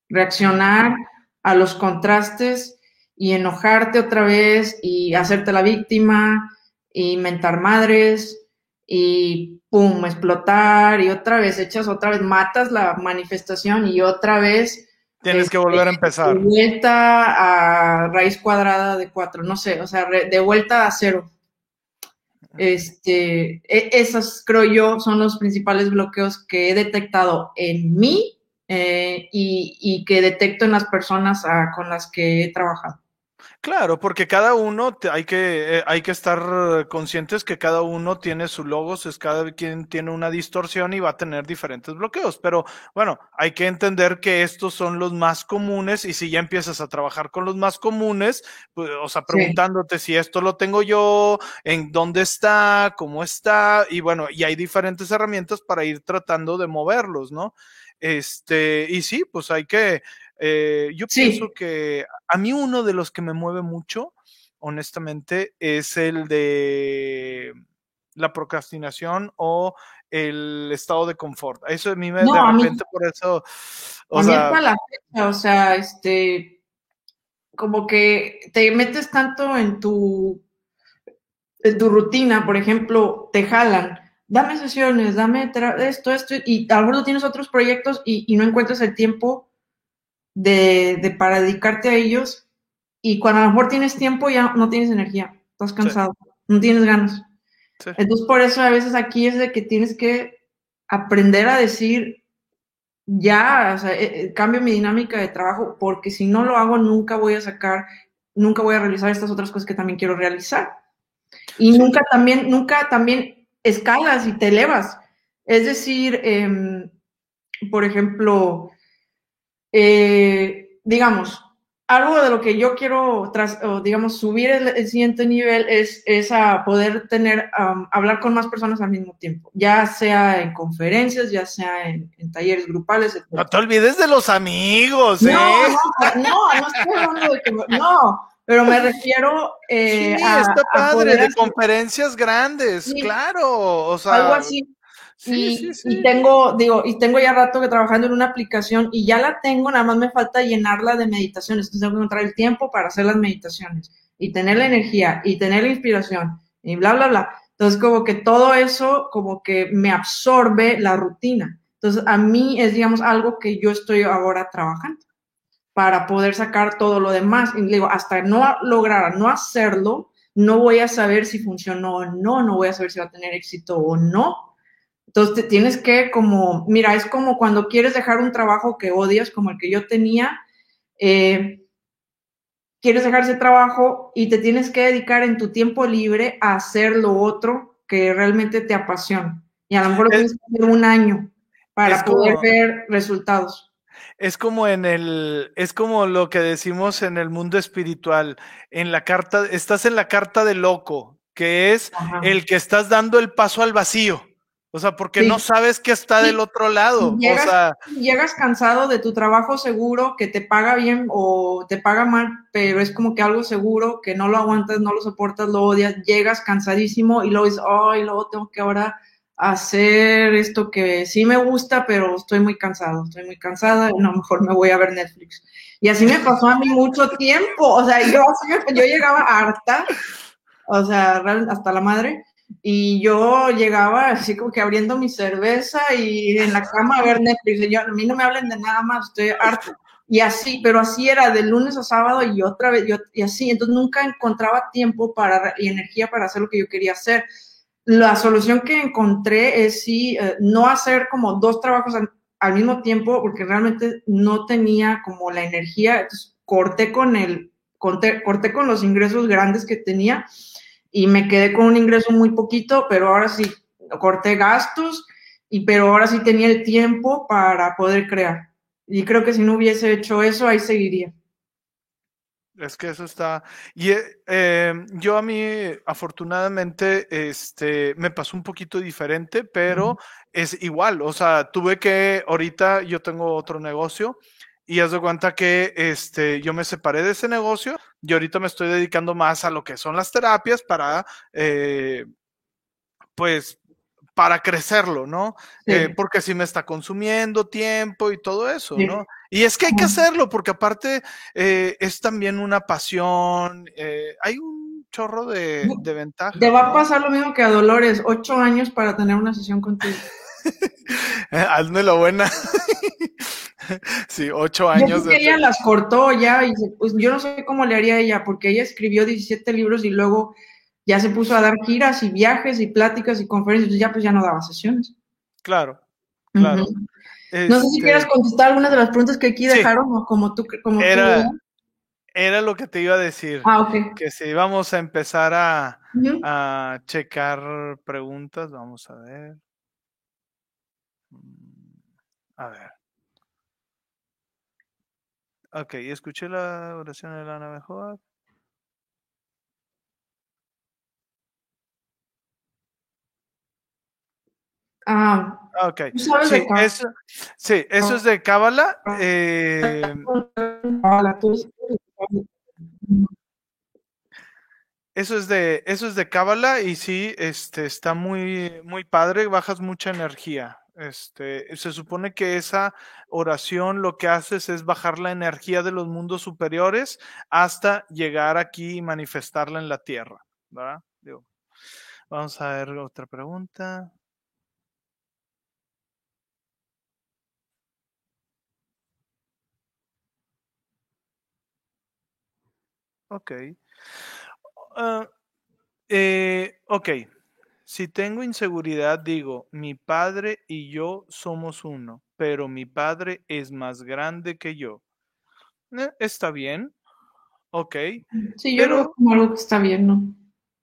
Reaccionar a los contrastes y enojarte otra vez y hacerte la víctima y mentar madres y pum, explotar y otra vez echas, otra vez matas la manifestación y otra vez... Tienes que volver a este, empezar. De vuelta a raíz cuadrada de cuatro, no sé, o sea, de vuelta a cero. Este, e, esos creo yo son los principales bloqueos que he detectado en mí eh, y, y, que detecto en las personas ah, con las que he trabajado. Claro, porque cada uno hay que, eh, hay que estar conscientes que cada uno tiene su logos, es cada quien tiene una distorsión y va a tener diferentes bloqueos. Pero bueno, hay que entender que estos son los más comunes y si ya empiezas a trabajar con los más comunes, pues, o sea, preguntándote si esto lo tengo yo, en dónde está, cómo está, y bueno, y hay diferentes herramientas para ir tratando de moverlos, ¿no? Este, y sí, pues hay que, eh, yo pienso que a mí uno de los que me mueve mucho, honestamente, es el de la procrastinación o el estado de confort. Eso a mí me, de repente por eso, o sea, la fecha, o sea, este, como que te metes tanto en tu, en tu rutina, por ejemplo, te jalan, dame sesiones, dame esto, esto, y a lo mejor tienes otros proyectos y, y no encuentras el tiempo de, para dedicarte a ellos y cuando a lo mejor tienes tiempo ya no tienes energía, estás cansado, no tienes ganas. Entonces por eso a veces aquí es de que tienes que aprender a decir, ya, o sea, eh, eh, cambio mi dinámica de trabajo porque si no lo hago nunca voy a sacar, nunca voy a realizar estas otras cosas que también quiero realizar. Y nunca también, nunca también escalas y te elevas. Es decir, em, por ejemplo, eh, digamos, algo de lo que yo quiero, tras, digamos, subir el, siguiente nivel es, es, a poder tener, hablar con más personas al mismo tiempo, ya sea en conferencias, ya sea en, talleres grupales. Etc. No te olvides de los amigos, ¿eh? No, no, no, no estoy hablando de que, no, pero me refiero eh, sí, a, está padre, de conferencias grandes, claro, o sea. Algo así, y, y, tengo, digo, y tengo ya rato que trabajando en una aplicación y ya la tengo, nada más me falta llenarla de meditaciones. Entonces tengo que encontrar el tiempo para hacer las meditaciones y tener la energía y tener la inspiración y bla, bla, bla. Entonces como que todo eso como que me absorbe la rutina. Entonces a mí es, digamos, algo que yo estoy ahora trabajando para poder sacar todo lo demás. Y digo, hasta no lograr no hacerlo, no voy a saber si funcionó o no, no voy a saber si va a tener éxito o no entonces tienes que como, mira, es como cuando quieres dejar un trabajo que odias, como el que yo tenía, eh, quieres dejar ese trabajo y te tienes que dedicar en tu tiempo libre a hacer lo otro que realmente te apasiona. Y a lo mejor tienes que hacer un año para poder ver resultados. Es como en el, es como lo que decimos en el mundo espiritual. En la carta, estás en la carta de loco, que es el que estás dando el paso al vacío. O sea, porque no sabes que está del otro lado. Llegas, o sea, llegas cansado de tu trabajo seguro, que te paga bien o te paga mal, pero es como que algo seguro, que no lo aguantas, no lo soportas, lo odias, llegas cansadísimo y luego dices, ay, luego tengo que ahora hacer esto que sí me gusta, pero estoy muy cansado, estoy muy cansada, y a lo mejor me voy a ver Netflix. Y así me pasó a mí mucho tiempo, o sea, yo, yo llegaba harta, o sea, hasta la madre, y yo llegaba así como que abriendo mi cerveza y en la cama a ver Netflix. Y yo, a mí no me hablen de nada más, estoy harto. Y así, pero así era de lunes a sábado y otra vez, yo, y así. Entonces nunca encontraba tiempo para, y energía para hacer lo que yo quería hacer. La solución que encontré es sí, eh, no hacer como dos trabajos al, al, mismo tiempo, porque realmente no tenía como la energía. Entonces corté con el, corté, corté con los ingresos grandes que tenía y me quedé con un ingreso muy poquito, pero ahora sí corté gastos, y pero ahora sí tenía el tiempo para poder crear. Y creo que si no hubiese hecho eso, ahí seguiría. Es que eso está. Y eh, yo a mí, afortunadamente, este, me pasó un poquito diferente, pero es igual. O sea, tuve que, ahorita yo tengo otro negocio y haz de cuenta que este, yo me separé de ese negocio y ahorita me estoy dedicando más a lo que son las terapias para, eh, pues, para crecerlo, ¿no? Eh, porque si me está consumiendo tiempo y todo eso, ¿no? Y es que hay que hacerlo, porque aparte eh, es también una pasión, hay un chorro de, de ventajas. Te va a pasar lo mismo que a Dolores, ocho años para tener una sesión contigo. Hazme lo buena. sí, ocho años. Yo ella las cortó ya y pues yo no sé cómo le haría ella, porque ella escribió 17 libros y luego ya se puso a dar giras y viajes y pláticas y conferencias, y ya pues ya no daba sesiones. Claro, claro. No sé si este contestar algunas de las preguntas que aquí dejaron o como tú. Como era, era lo que te iba a decir. Ah, ok. Que si vamos a empezar a, a checar preguntas, vamos a ver. A ver. Ok, escuché la oración de Lana mejor. Ah, ok. Sí, eso, sí, eso es de Cábala. Ah. Eh, eso es de, eso es de Cábala y sí, este, está muy, muy padre, bajas mucha energía. Este, se supone que esa oración lo que haces es bajar la energía de los mundos superiores hasta llegar aquí y manifestarla en la tierra. ¿verdad? vamos a ver otra pregunta. Ok. Uh, ok. Si tengo inseguridad, digo, mi padre y yo somos uno, pero mi padre es más grande que yo. Eh, está bien, ok. Sí, yo lo como algo que está bien, ¿no?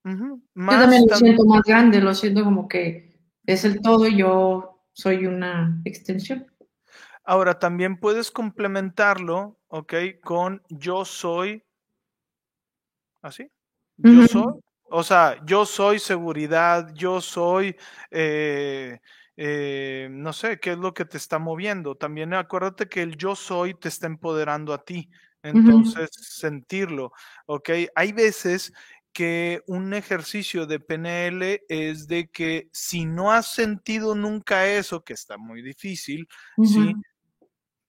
yo también lo siento más grande, lo siento como que es el todo y yo soy una extensión. Ahora, también puedes complementarlo, ¿ok? Con yo soy, así, yo soy, o sea, yo soy seguridad, yo soy, eh, eh, no sé, qué es lo que te está moviendo. También acuérdate que el yo soy te está empoderando a ti. Entonces, sentirlo, ¿ok? Hay veces que un ejercicio de PNL es de que si no has sentido nunca eso, que está muy difícil, ¿sí?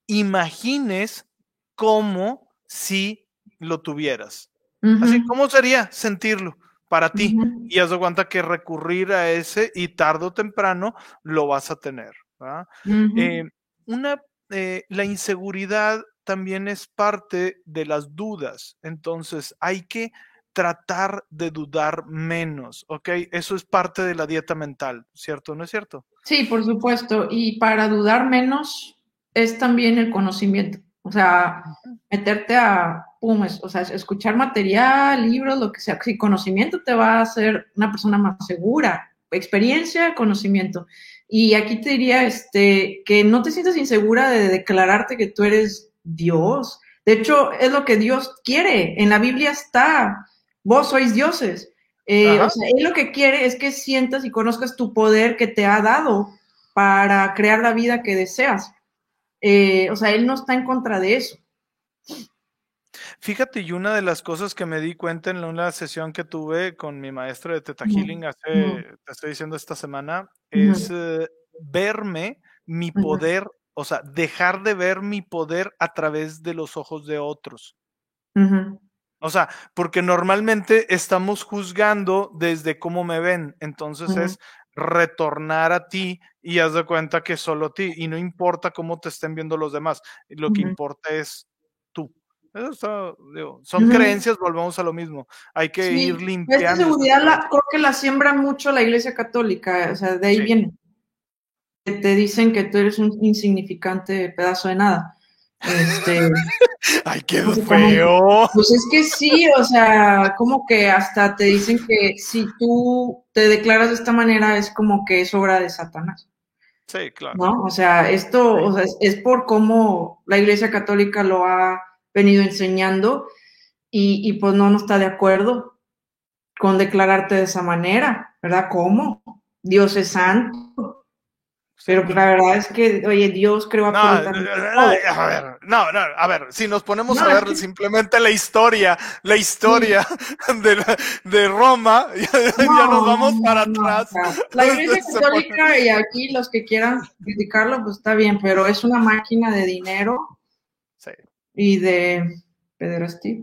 Imagines como si lo tuvieras. Así, ¿cómo sería sentirlo? Para ti. Y haz de cuenta que recurrir a ese y tarde o temprano lo vas a tener. Eh, una, eh, la inseguridad también es parte de las dudas. Entonces hay que tratar de dudar menos, ¿ok? Eso es parte de la dieta mental, ¿cierto? ¿No es cierto? Sí, por supuesto. Y para dudar menos es también el conocimiento. O sea, meterte a, pum, o sea, escuchar material, libros, lo que sea. Si conocimiento te va a hacer una persona más segura. Experiencia, conocimiento. Y aquí te diría este, que no te sientas insegura de declararte que tú eres Dios. De hecho, es lo que Dios quiere. En la Biblia está, vos sois dioses. Eh, o sea, Él lo que quiere es que sientas y conozcas tu poder que te ha dado para crear la vida que deseas. Eh, o sea, él no está en contra de eso. Fíjate, y una de las cosas que me di cuenta en una sesión que tuve con mi maestro de Teta Healing hace, te estoy diciendo esta semana, es eh, verme, mi poder, o sea, dejar de ver mi poder a través de los ojos de otros. O sea, porque normalmente estamos juzgando desde cómo me ven, entonces es retornar a ti y haz de cuenta que solo a ti y no importa cómo te estén viendo los demás, lo que importa es tú. Eso son creencias, volvemos a lo mismo. Hay que ir limpiando. Esta seguridad la, creo que la siembra mucho la Iglesia Católica, o sea, de ahí viene. Te dicen que tú eres un insignificante pedazo de nada. Este, Ay, qué feo. pues es que sí, o sea, como que hasta te dicen que si tú te declaras de esta manera es como que es obra de Satanás. Sí, claro. ¿No? O sea, esto o sea, es, por cómo la Iglesia Católica lo ha venido enseñando y, y pues no, no está de acuerdo con declararte de esa manera, ¿verdad? ¿Cómo? Dios es santo, pero la verdad es que, oye, Dios creó no, absolutamente A ver, no, no, a ver, si nos ponemos a ver simplemente la historia, la historia de, de, Roma, ya, nos vamos para atrás. La Iglesia Católica, y aquí los que quieran criticarlo, pues está bien, pero es una máquina de dinero sí. y de pederastía.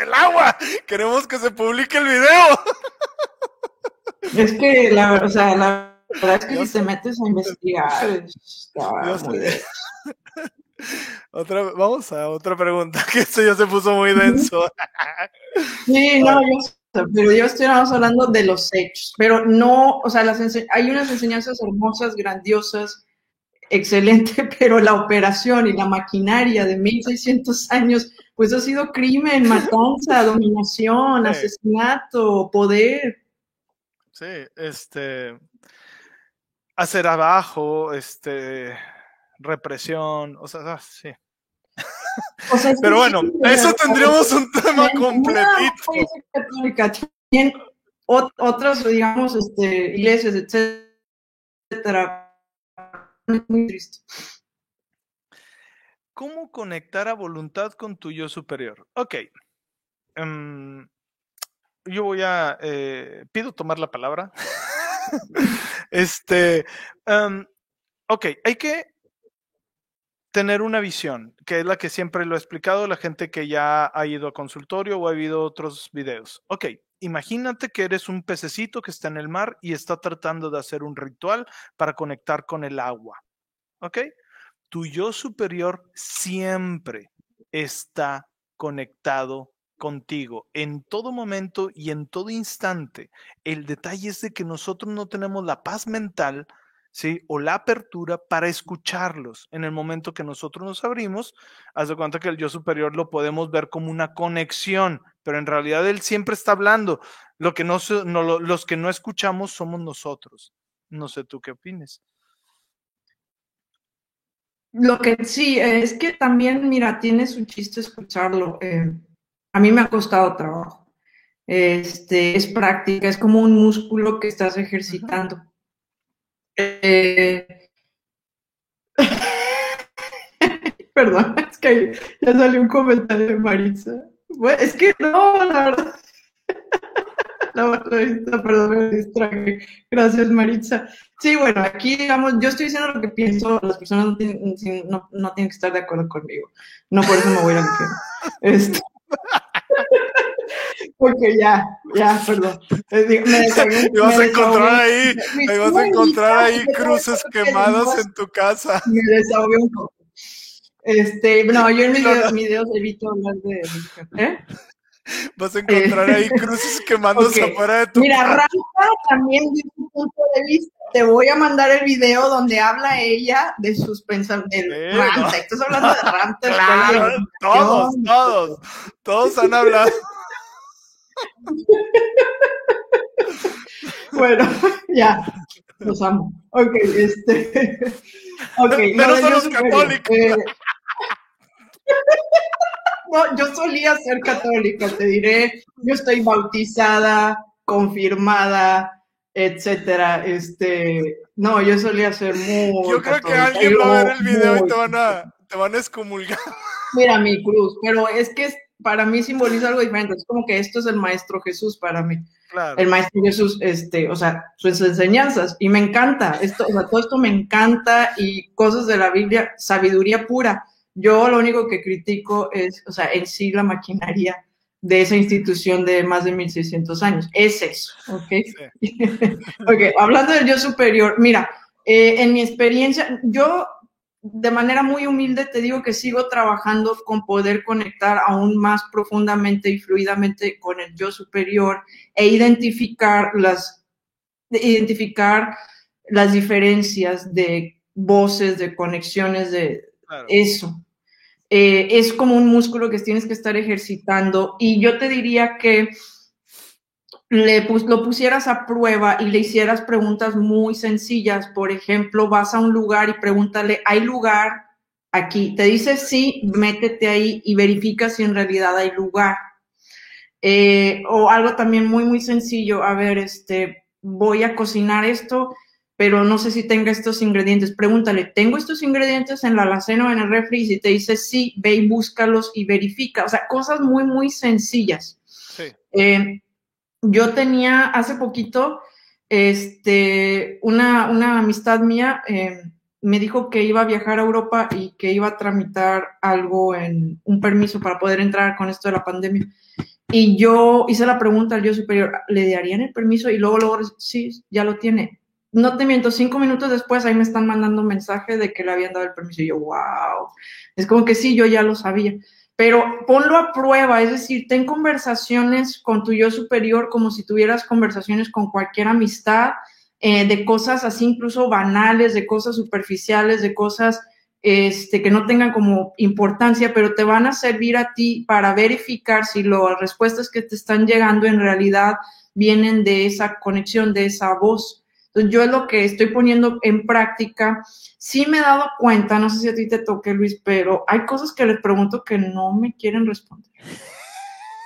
el agua, queremos que se publique el video. Es que la, o sea, la verdad es que si te metes a investigar, está muy Otra, vamos a otra pregunta, que esto ya se puso muy denso. Sí, no, yo, pero yo estoy hablando de los hechos, pero no, o sea, las hay unas enseñanzas hermosas, grandiosas, excelente, pero la operación y la maquinaria de 1600 años, pues ha sido crimen, matanza, dominación, asesinato, poder. Sí, este, hacer abajo, este, represión, o sea, ah, sí. Pero bueno, eso tendríamos un tema completito. Otras, digamos, este, iglesias, etcétera. Muy triste. ¿Cómo conectar a voluntad con tu yo superior? Ok. Um, yo voy a, eh, pido tomar la palabra. este, ok, hay que tener una visión, que es la que siempre lo he explicado la gente que ya ha ido a consultorio o ha habido otros videos. Ok, imagínate que eres un pececito que está en el mar y está tratando de hacer un ritual para conectar con el agua. Ok, tu yo superior siempre está conectado contigo en todo momento y en todo instante. El detalle es de que nosotros no tenemos la paz mental ¿sí? O la apertura para escucharlos. En el momento que nosotros nos abrimos, haz de cuenta que el yo superior lo podemos ver como una conexión, pero en realidad él siempre está hablando. Lo que no, los que no escuchamos somos nosotros. No sé tú qué opines. Lo que sí, es que también, mira, tiene su chiste escucharlo. Eh, a mí me ha costado trabajo. Este, es práctica, es como un músculo que estás ejercitando. Eh, perdón, es que ya salió un comentario de Maritza. es que no, la verdad. La perdón, me distraje. Gracias, Maritza. Sí, bueno, aquí, digamos, yo estoy diciendo lo que pienso, las personas no tienen, no, no tienen que estar de acuerdo conmigo. No por eso me voy a ir Este... Porque ya, ya, perdón. Me, vas a encontrar ahí, me, vas a encontrar ahí cruces quemadas en tu casa. Me desahogué un poco. Este, no, yo en mis videos, videos evito hablar de. ¿Eh? Vas a encontrar ahí cruces quemándose afuera de tu Mira, Rampa también de su punto de vista. Te voy a mandar el video donde habla ella de sus pensamientos. Estás hablando de Rampa. Claro, todos, todos, todos han hablado. Bueno, ya, los amo. Ok, este. Ok, Menos no, los católicos. Eh, no, yo solía ser católica, te diré. Yo estoy bautizada, confirmada, etcétera. Este, no, yo solía ser muy. Yo creo que alguien va a ver el video y te van a, te van a excomulgar. Mira mi cruz, pero es que para mí simboliza algo diferente. Es como que esto es el Maestro Jesús para mí. Claro. El Maestro Jesús, este, o sea, sus enseñanzas. Y me encanta, esto, o sea, todo esto me encanta y cosas de la Biblia, sabiduría pura. Yo lo único que critico es, o sea, en sí la maquinaria de esa institución de más de 1600 años. Es eso, ¿ok? ok, hablando del yo superior, mira, eh, en mi experiencia, yo de manera muy humilde te digo que sigo trabajando con poder conectar aún más profundamente y fluidamente con el yo superior e identificar las, identificar las diferencias de voces, de conexiones, de eso. Eh, es como un músculo que tienes que estar ejercitando y yo te diría que le lo pusieras a prueba y le hicieras preguntas muy sencillas. Por ejemplo, vas a un lugar y pregúntale, ¿hay lugar aquí? Te dice sí, métete ahí y verifica si en realidad hay lugar. Eh, o algo también muy, muy sencillo. A ver, este, voy a cocinar esto, pero no sé si tenga estos ingredientes. Pregúntale, ¿tengo estos ingredientes en la alacena o en el refri? Y si te dice sí, ve y búscalos y verifica. O sea, cosas muy, muy sencillas. Sí. Eh, yo tenía hace poquito, este, una, una amistad mía eh, me dijo que iba a viajar a Europa y que iba a tramitar algo en un permiso para poder entrar con esto de la pandemia. Y yo hice la pregunta al yo superior, ¿le darían el permiso? Y luego, luego, sí, ya lo tiene. No te miento, cinco minutos después ahí me están mandando un mensaje de que le habían dado el permiso. Y yo, wow. Es como que sí, yo ya lo sabía pero ponlo a prueba, es decir, ten conversaciones con tu yo superior como si tuvieras conversaciones con cualquier amistad, eh, de cosas así incluso banales, de cosas superficiales, de cosas este, que no tengan como importancia, pero te van a servir a ti para verificar si las respuestas que te están llegando en realidad vienen de esa conexión, de esa voz. Entonces, yo es lo que estoy poniendo en práctica. Sí me he dado cuenta, no sé si a ti te toque, Luis, pero hay cosas que les pregunto que no me quieren responder.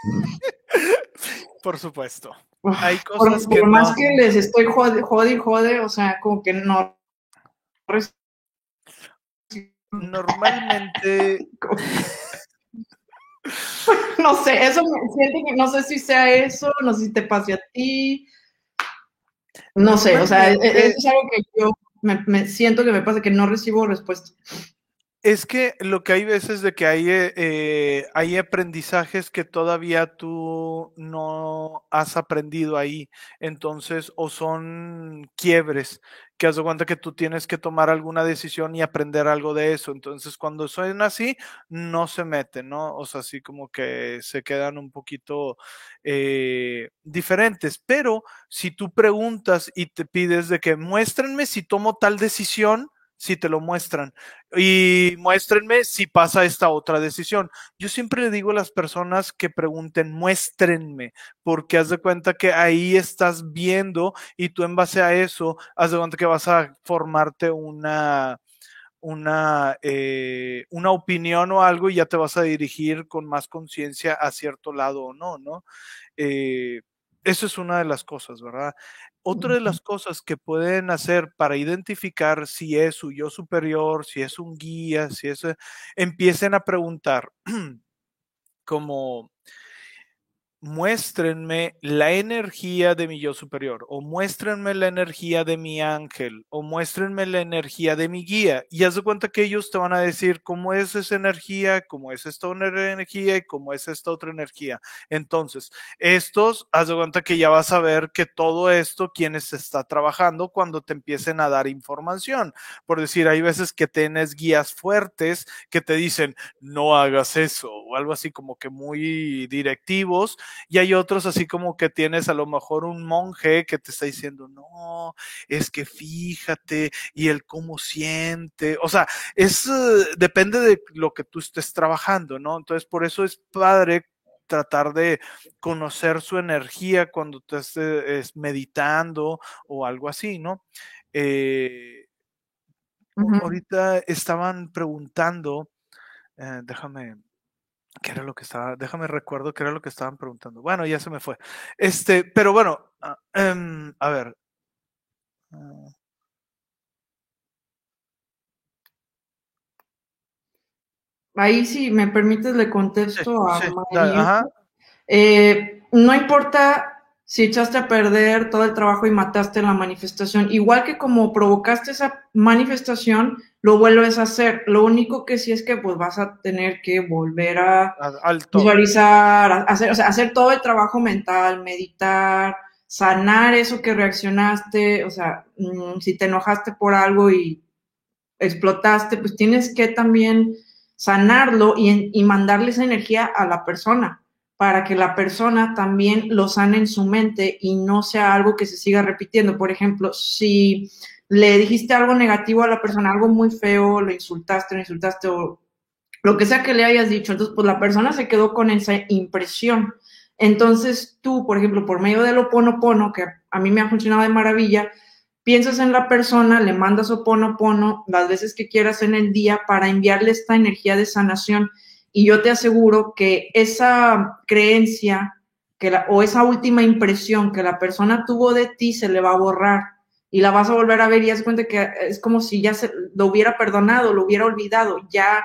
Por supuesto. Hay cosas por, que por más que les estoy jode, jode y jode, o sea, como que no. Normalmente. no sé, eso me siente que no sé si sea eso, no sé si te pase a ti. No sé, o sea, e, e, es, algo que yo me, siento que me pasa, que no recibo respuesta. Es que lo que hay veces de que hay, eh, eh, hay aprendizajes que todavía tú no has aprendido ahí, entonces, o son quiebres que haz de cuenta que tú tienes que tomar alguna decisión y aprender algo de eso. Entonces, cuando suena así, no se meten, ¿no? O sea, así como que se quedan un poquito eh, diferentes. Pero si tú preguntas y te pides de que muéstrenme si tomo tal decisión, si te lo muestran. Y muéstrenme si pasa esta otra decisión. Yo siempre le digo a las personas que pregunten, muéstrenme, porque haz de cuenta que ahí estás viendo y tú en base a eso, haz de cuenta que vas a formarte una, una, eh, una opinión o algo y ya te vas a dirigir con más conciencia a cierto lado o no, ¿no? Eh, eso es una de las cosas, ¿verdad? Otra de las cosas que pueden hacer para identificar si es su yo superior, si es un guía, si es, empiecen a preguntar como, muéstrenme la energía de mi yo superior, o muéstrenme la energía de mi ángel, o muéstrenme la energía de mi guía. Y haz de cuenta que ellos te van a decir cómo es esa energía, cómo es esta otra energía y cómo es esta otra energía. Entonces, estos, haz de cuenta que ya vas a ver que todo esto, quienes está trabajando cuando te empiecen a dar información. Por decir, hay veces que tienes guías fuertes que te dicen, no hagas eso, o algo así como que muy directivos y hay otros así como que tienes a lo mejor un monje que te está diciendo, no, es que fíjate y el cómo siente, o sea, es, eh, depende de lo que tú estés trabajando, ¿no? Entonces, por eso es padre tratar de conocer su energía cuando te estés meditando o algo así, ¿no? Eh, ahorita estaban preguntando, eh, déjame, ¿Qué era lo que estaba? Déjame recuerdo qué era lo que estaban preguntando. Bueno, ya se me fue. Este, pero bueno, ah, em, a ver. Ah. Ahí si me permites le contesto a María. Eh, no importa si echaste a perder todo el trabajo y mataste la manifestación, igual que como provocaste esa manifestación, lo vuelves a hacer. Lo único que sí es que pues vas a tener que volver a visualizar, hacer, o sea, hacer todo el trabajo mental, meditar, sanar eso que reaccionaste, o sea, mm, si te enojaste por algo y explotaste, pues tienes que también sanarlo y, y mandarle esa energía a la persona para que la persona también lo sane en su mente y no sea algo que se siga repitiendo. Por ejemplo, si le dijiste algo negativo a la persona, algo muy feo, lo insultaste, lo insultaste o lo que sea que le hayas dicho, entonces pues la persona se quedó con esa impresión. Entonces tú, por ejemplo, por medio del oponopono, que a mí me ha funcionado de maravilla, piensas en la persona, le mandas oponopono las veces que quieras en el día para enviarle esta energía de sanación y yo te aseguro que esa creencia que o esa última impresión que la persona tuvo de ti se le va a borrar y la vas a volver a ver y das cuenta que es como si ya se lo hubiera perdonado, lo hubiera olvidado, ya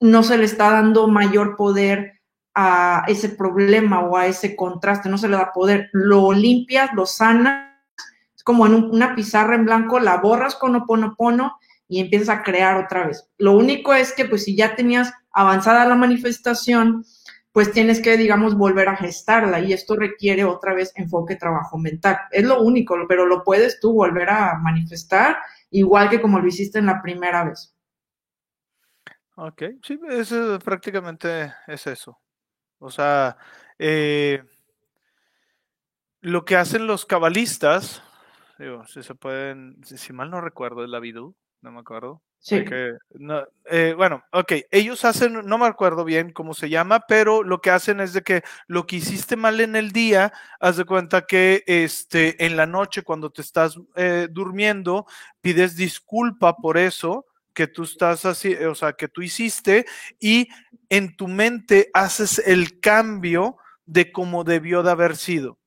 no se le está dando mayor poder a ese problema o a ese contraste, no se le da poder, lo limpias, lo sanas, es como en una pizarra en blanco, la borras con oponopono y empiezas a crear otra vez. Lo único es que pues si ya tenías avanzada la manifestación, pues tienes que, digamos, volver a gestarla y esto requiere otra vez enfoque trabajo mental. Es lo único, pero lo puedes tú volver a manifestar igual que como lo hiciste en la primera vez. Ok, sí, eso prácticamente es eso. O sea, eh, lo que hacen los cabalistas, digo, si se pueden, si mal no recuerdo, es la vidú, no me acuerdo. Sí. eh, bueno, ok, ellos hacen, no me acuerdo bien cómo se llama, pero lo que hacen es de que lo que hiciste mal en el día, haz de cuenta que este, en la noche cuando te estás eh, durmiendo, pides disculpa por eso que tú estás así, o sea, que tú hiciste y en tu mente haces el cambio de cómo debió de haber sido.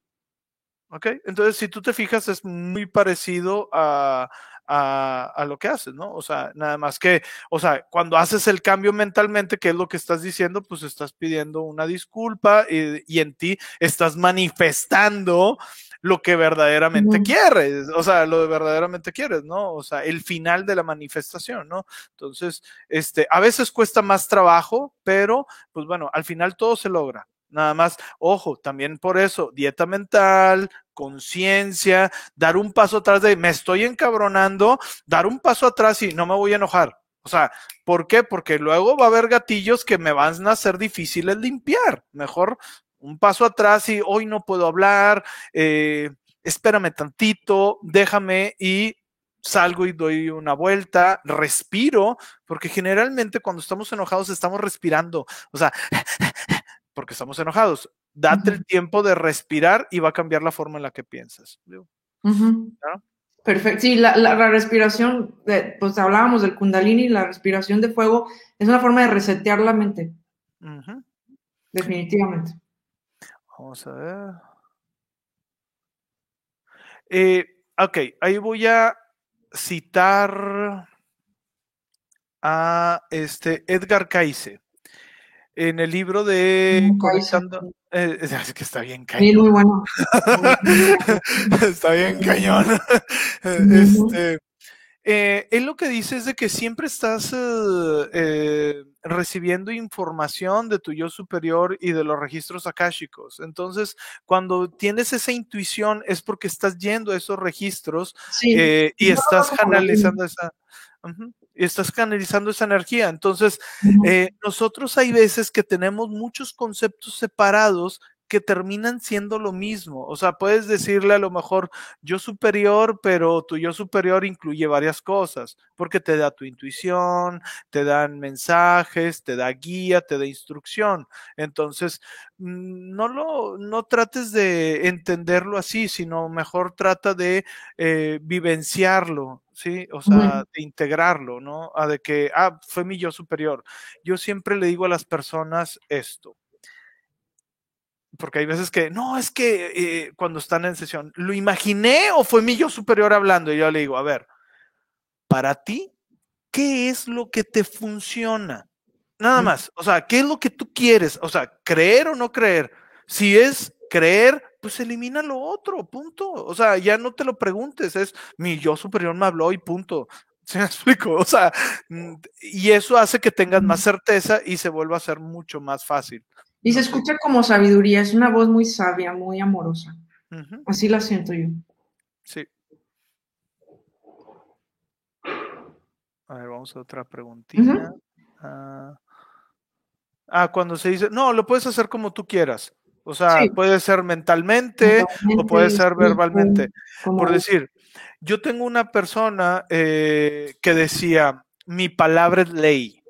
¿Ok? Entonces, si tú te fijas, es muy parecido a, a, lo que haces, ¿no? O sea, nada más que, o sea, cuando haces el cambio mentalmente, ¿qué es lo que estás diciendo? Pues estás pidiendo una disculpa y, en ti estás manifestando lo que verdaderamente quieres, o sea, lo que verdaderamente quieres, ¿no? O sea, el final de la manifestación, ¿no? Entonces, este, a veces cuesta más trabajo, pero, pues bueno, al final todo se logra. Nada más, ojo, también por eso, dieta mental, conciencia, dar un paso atrás de me estoy encabronando, dar un paso atrás y no me voy a enojar. O sea, ¿por qué? Porque luego va a haber gatillos que me van a ser difíciles limpiar. Mejor un paso atrás y hoy no puedo hablar, eh, espérame tantito, déjame y salgo y doy una vuelta, respiro, porque generalmente cuando estamos enojados estamos respirando, o sea, porque estamos enojados. Date el tiempo de respirar y va a cambiar la forma en la que piensas. Perfecto. Sí, la, respiración, pues hablábamos del kundalini, la respiración de fuego es una forma de resetear la mente. Definitivamente. Vamos a ver. Eh, ok, ahí voy a citar a este Edgar Cayce en el libro de eh, es que está bien cañón. muy bueno. está bien cañón. este, eh, él lo que dice es de que siempre estás eh, recibiendo información de tu yo superior y de los registros akáshicos. Entonces, cuando tienes esa intuición es porque estás yendo a esos registros y estás canalizando esa estás canalizando esa energía. Entonces, eh, nosotros hay veces que tenemos muchos conceptos separados que terminan siendo lo mismo. O sea, puedes decirle a lo mejor yo superior, pero tu yo superior incluye varias cosas, porque te da tu intuición, te dan mensajes, te da guía, te da instrucción. Entonces, mm, no lo, no trates de entenderlo así, sino mejor trata de eh, vivenciarlo, ¿sí? O sea, de integrarlo, ¿no? A de que, ah, fue mi yo superior. Yo siempre le digo a las personas esto porque hay veces que, no, es que eh, cuando están en sesión, ¿lo imaginé o fue mi yo superior hablando? Y yo le digo, a ver, para ti, ¿qué es lo que te funciona? Nada más, o sea, ¿qué es lo que tú quieres? O sea, creer o no creer. Si es creer, pues elimina lo otro, punto. O sea, ya no te lo preguntes, es mi yo superior me habló y punto. ¿Se me explico? O sea, mm, y eso hace que tengas más certeza y se vuelva a ser mucho más fácil. Y se escucha como sabiduría, es una voz muy sabia, muy amorosa. Así la siento yo. Sí. A ver, vamos a otra preguntita. Ah, ah, cuando se dice, no, lo puedes hacer como tú quieras. O sea, puede ser mentalmente, o puede ser verbalmente. Por decir, yo tengo una persona eh, que decía, mi palabra es ley.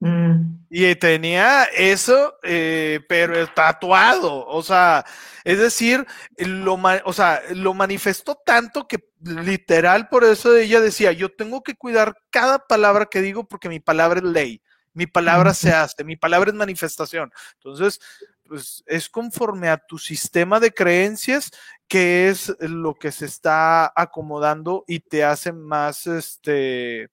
Mm. Y tenía eso, eh, pero tatuado, o sea, es decir, lo, o sea, lo manifestó tanto que literal por eso ella decía, yo tengo que cuidar cada palabra que digo porque mi palabra es ley, mi palabra se hace, mi palabra es manifestación. Entonces, pues es conforme a tu sistema de creencias que es lo que se está acomodando y te hace más, este,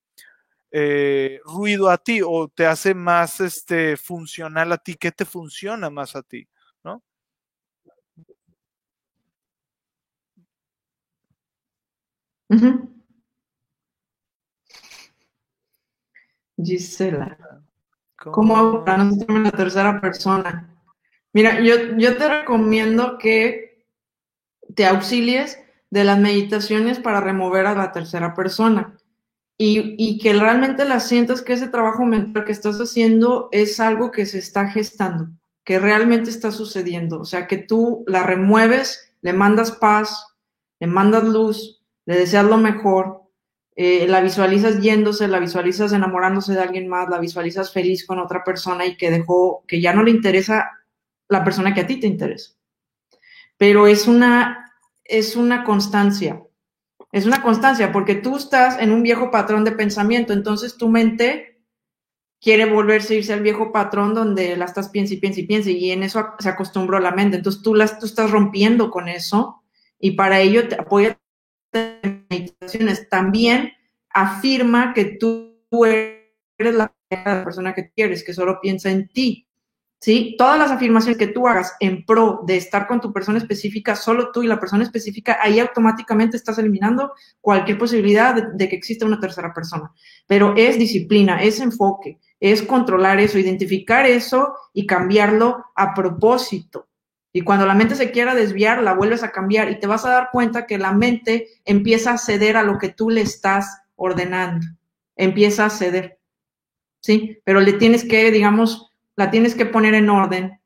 eh, ruido a ti o te hace más este, funcional a ti? ¿Qué te funciona más a ti? ¿No? Gisela. ¿Cómo, hago para no sentirme la tercera persona? Mira, yo, yo te recomiendo que te auxilies de las meditaciones para remover a la tercera persona y, que realmente la sientas que ese trabajo mental que estás haciendo es algo que se está gestando, que realmente está sucediendo. O sea, que tú la remueves, le mandas paz, le mandas luz, le deseas lo mejor, eh, la visualizas yéndose, la visualizas enamorándose de alguien más, la visualizas feliz con otra persona y que dejó, que ya no le interesa la persona que a ti te interesa. Pero es una, es una constancia es una constancia, porque tú estás en un viejo patrón de pensamiento, entonces tu mente quiere volverse a irse al viejo patrón donde la estás piensa y piensa y piensa, y en eso se acostumbró la mente. Entonces tú, las, tú estás rompiendo con eso, y para ello te apoya meditaciones. También afirma que tú eres la persona que quieres, que solo piensa en ti. ¿Sí? Todas las afirmaciones que tú hagas en pro de estar con tu persona específica, solo tú y la persona específica, ahí automáticamente estás eliminando cualquier posibilidad de, que exista una tercera persona. Pero es disciplina, es enfoque, es controlar eso, identificar eso y cambiarlo a propósito. Y cuando la mente se quiera desviar, la vuelves a cambiar y te vas a dar cuenta que la mente empieza a ceder a lo que tú le estás ordenando. Empieza a ceder. ¿Sí? Pero le tienes que, digamos, la tienes que poner en orden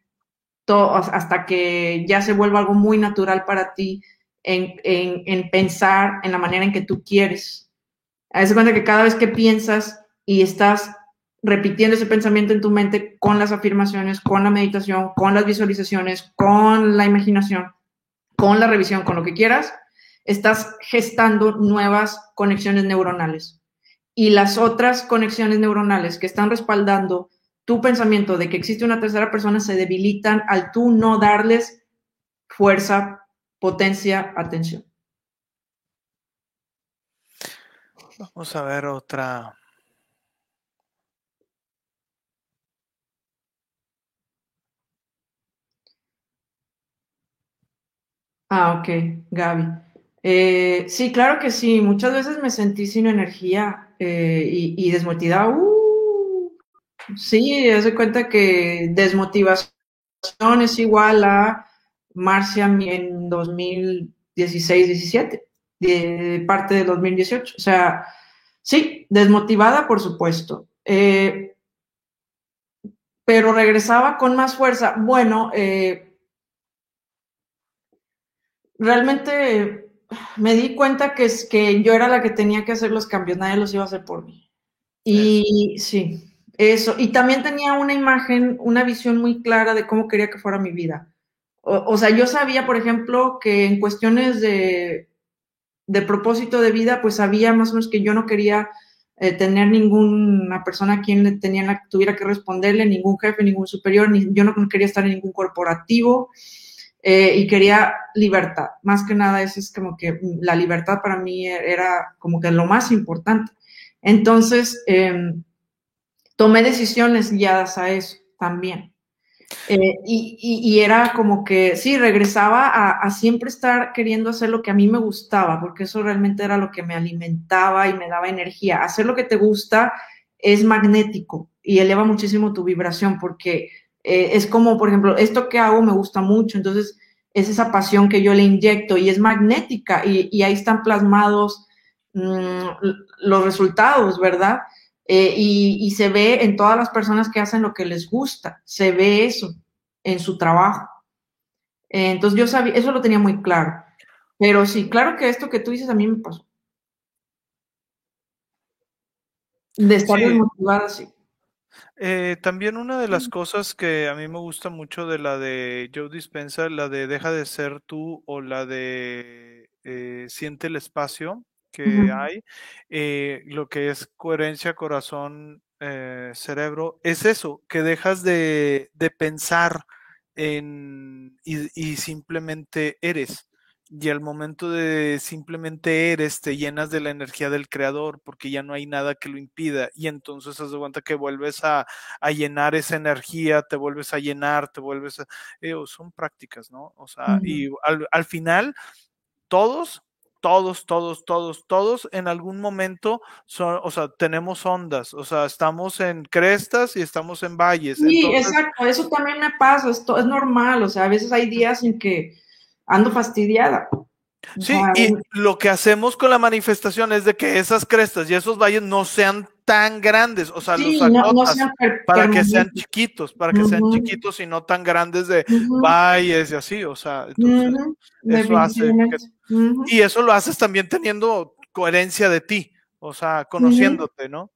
todo, hasta que ya se vuelva algo muy natural para ti en, en pensar en la manera en que tú quieres. Haz cuenta que cada vez que piensas y estás repitiendo ese pensamiento en tu mente con las afirmaciones, con la meditación, con las visualizaciones, con la imaginación, con la revisión, con lo que quieras, estás gestando nuevas conexiones neuronales. Y las otras conexiones neuronales que están respaldando tu pensamiento de que existe una tercera persona se debilitan al tú no darles fuerza, potencia, atención. Vamos a ver otra Ah, ok, Gaby. Eh, sí, claro que sí. Muchas veces me sentí sin energía eh, y, desmotivada. Uh, sí, haz de cuenta que desmotivación es igual a Marcia en 2016-17, de parte de 2018. O sea, sí, desmotivada, por supuesto. Eh, pero regresaba con más fuerza. Bueno, realmente me di cuenta que, es, que yo era la que tenía que hacer los cambios, nadie los iba a hacer por mí. Y sí, eso. Y también tenía una imagen, una visión muy clara de cómo quería que fuera mi vida. O, sea, yo sabía, por ejemplo, que en cuestiones de, de, propósito de vida, pues sabía más o menos que yo no quería eh, tener ninguna persona a quien le tenía, tuviera que responderle, ningún jefe, ningún superior, ni, yo no quería estar en ningún corporativo. Eh, y quería libertad. Más que nada, eso es como que la libertad para mí era como que lo más importante. Entonces, em, tomé decisiones guiadas a eso también. Eh, y, era como que, sí, regresaba a, siempre estar queriendo hacer lo que a mí me gustaba, porque eso realmente era lo que me alimentaba y me daba energía. Hacer lo que te gusta es magnético y eleva muchísimo tu vibración, porque eh, es como, por ejemplo, esto que hago me gusta mucho, entonces es esa pasión que yo le inyecto y es magnética y, ahí están plasmados mm, los resultados, ¿verdad? Eh, y, se ve en todas las personas que hacen lo que les gusta, se ve eso en su trabajo. Eh, entonces yo sabía, eso lo tenía muy claro. Pero sí, claro que esto que tú dices a mí me pasó. De estar desmotivada, sí. Eh, también una de las cosas que a mí me gusta mucho de la de Joe Dispensa, la de Deja de ser tú o la de eh, Siente el espacio que hay, eh, lo que es coherencia, corazón, cerebro, es eso, que dejas de, pensar en, y simplemente eres. Y al momento de simplemente eres, te llenas de la energía del creador porque ya no hay nada que lo impida y entonces haz de cuenta que vuelves a, llenar esa energía, te vuelves a llenar, te vuelves a... Eh, son prácticas, ¿no? O sea, y al, final, todos, todos, todos, todos, todos en algún momento son, o sea, tenemos ondas, o sea, estamos en crestas y estamos en valles. Sí, exacto, eso también me pasa, esto es normal, o sea, a veces hay días en que ando fastidiada. Sí, y lo que hacemos con la manifestación es de que esas crestas y esos valles no sean tan grandes, o sea, los acotas para que sean chiquitos, para que sean chiquitos y no tan grandes de valles y así, o sea, eso hace y eso lo haces también teniendo coherencia de ti, o sea, conociéndote, ¿no?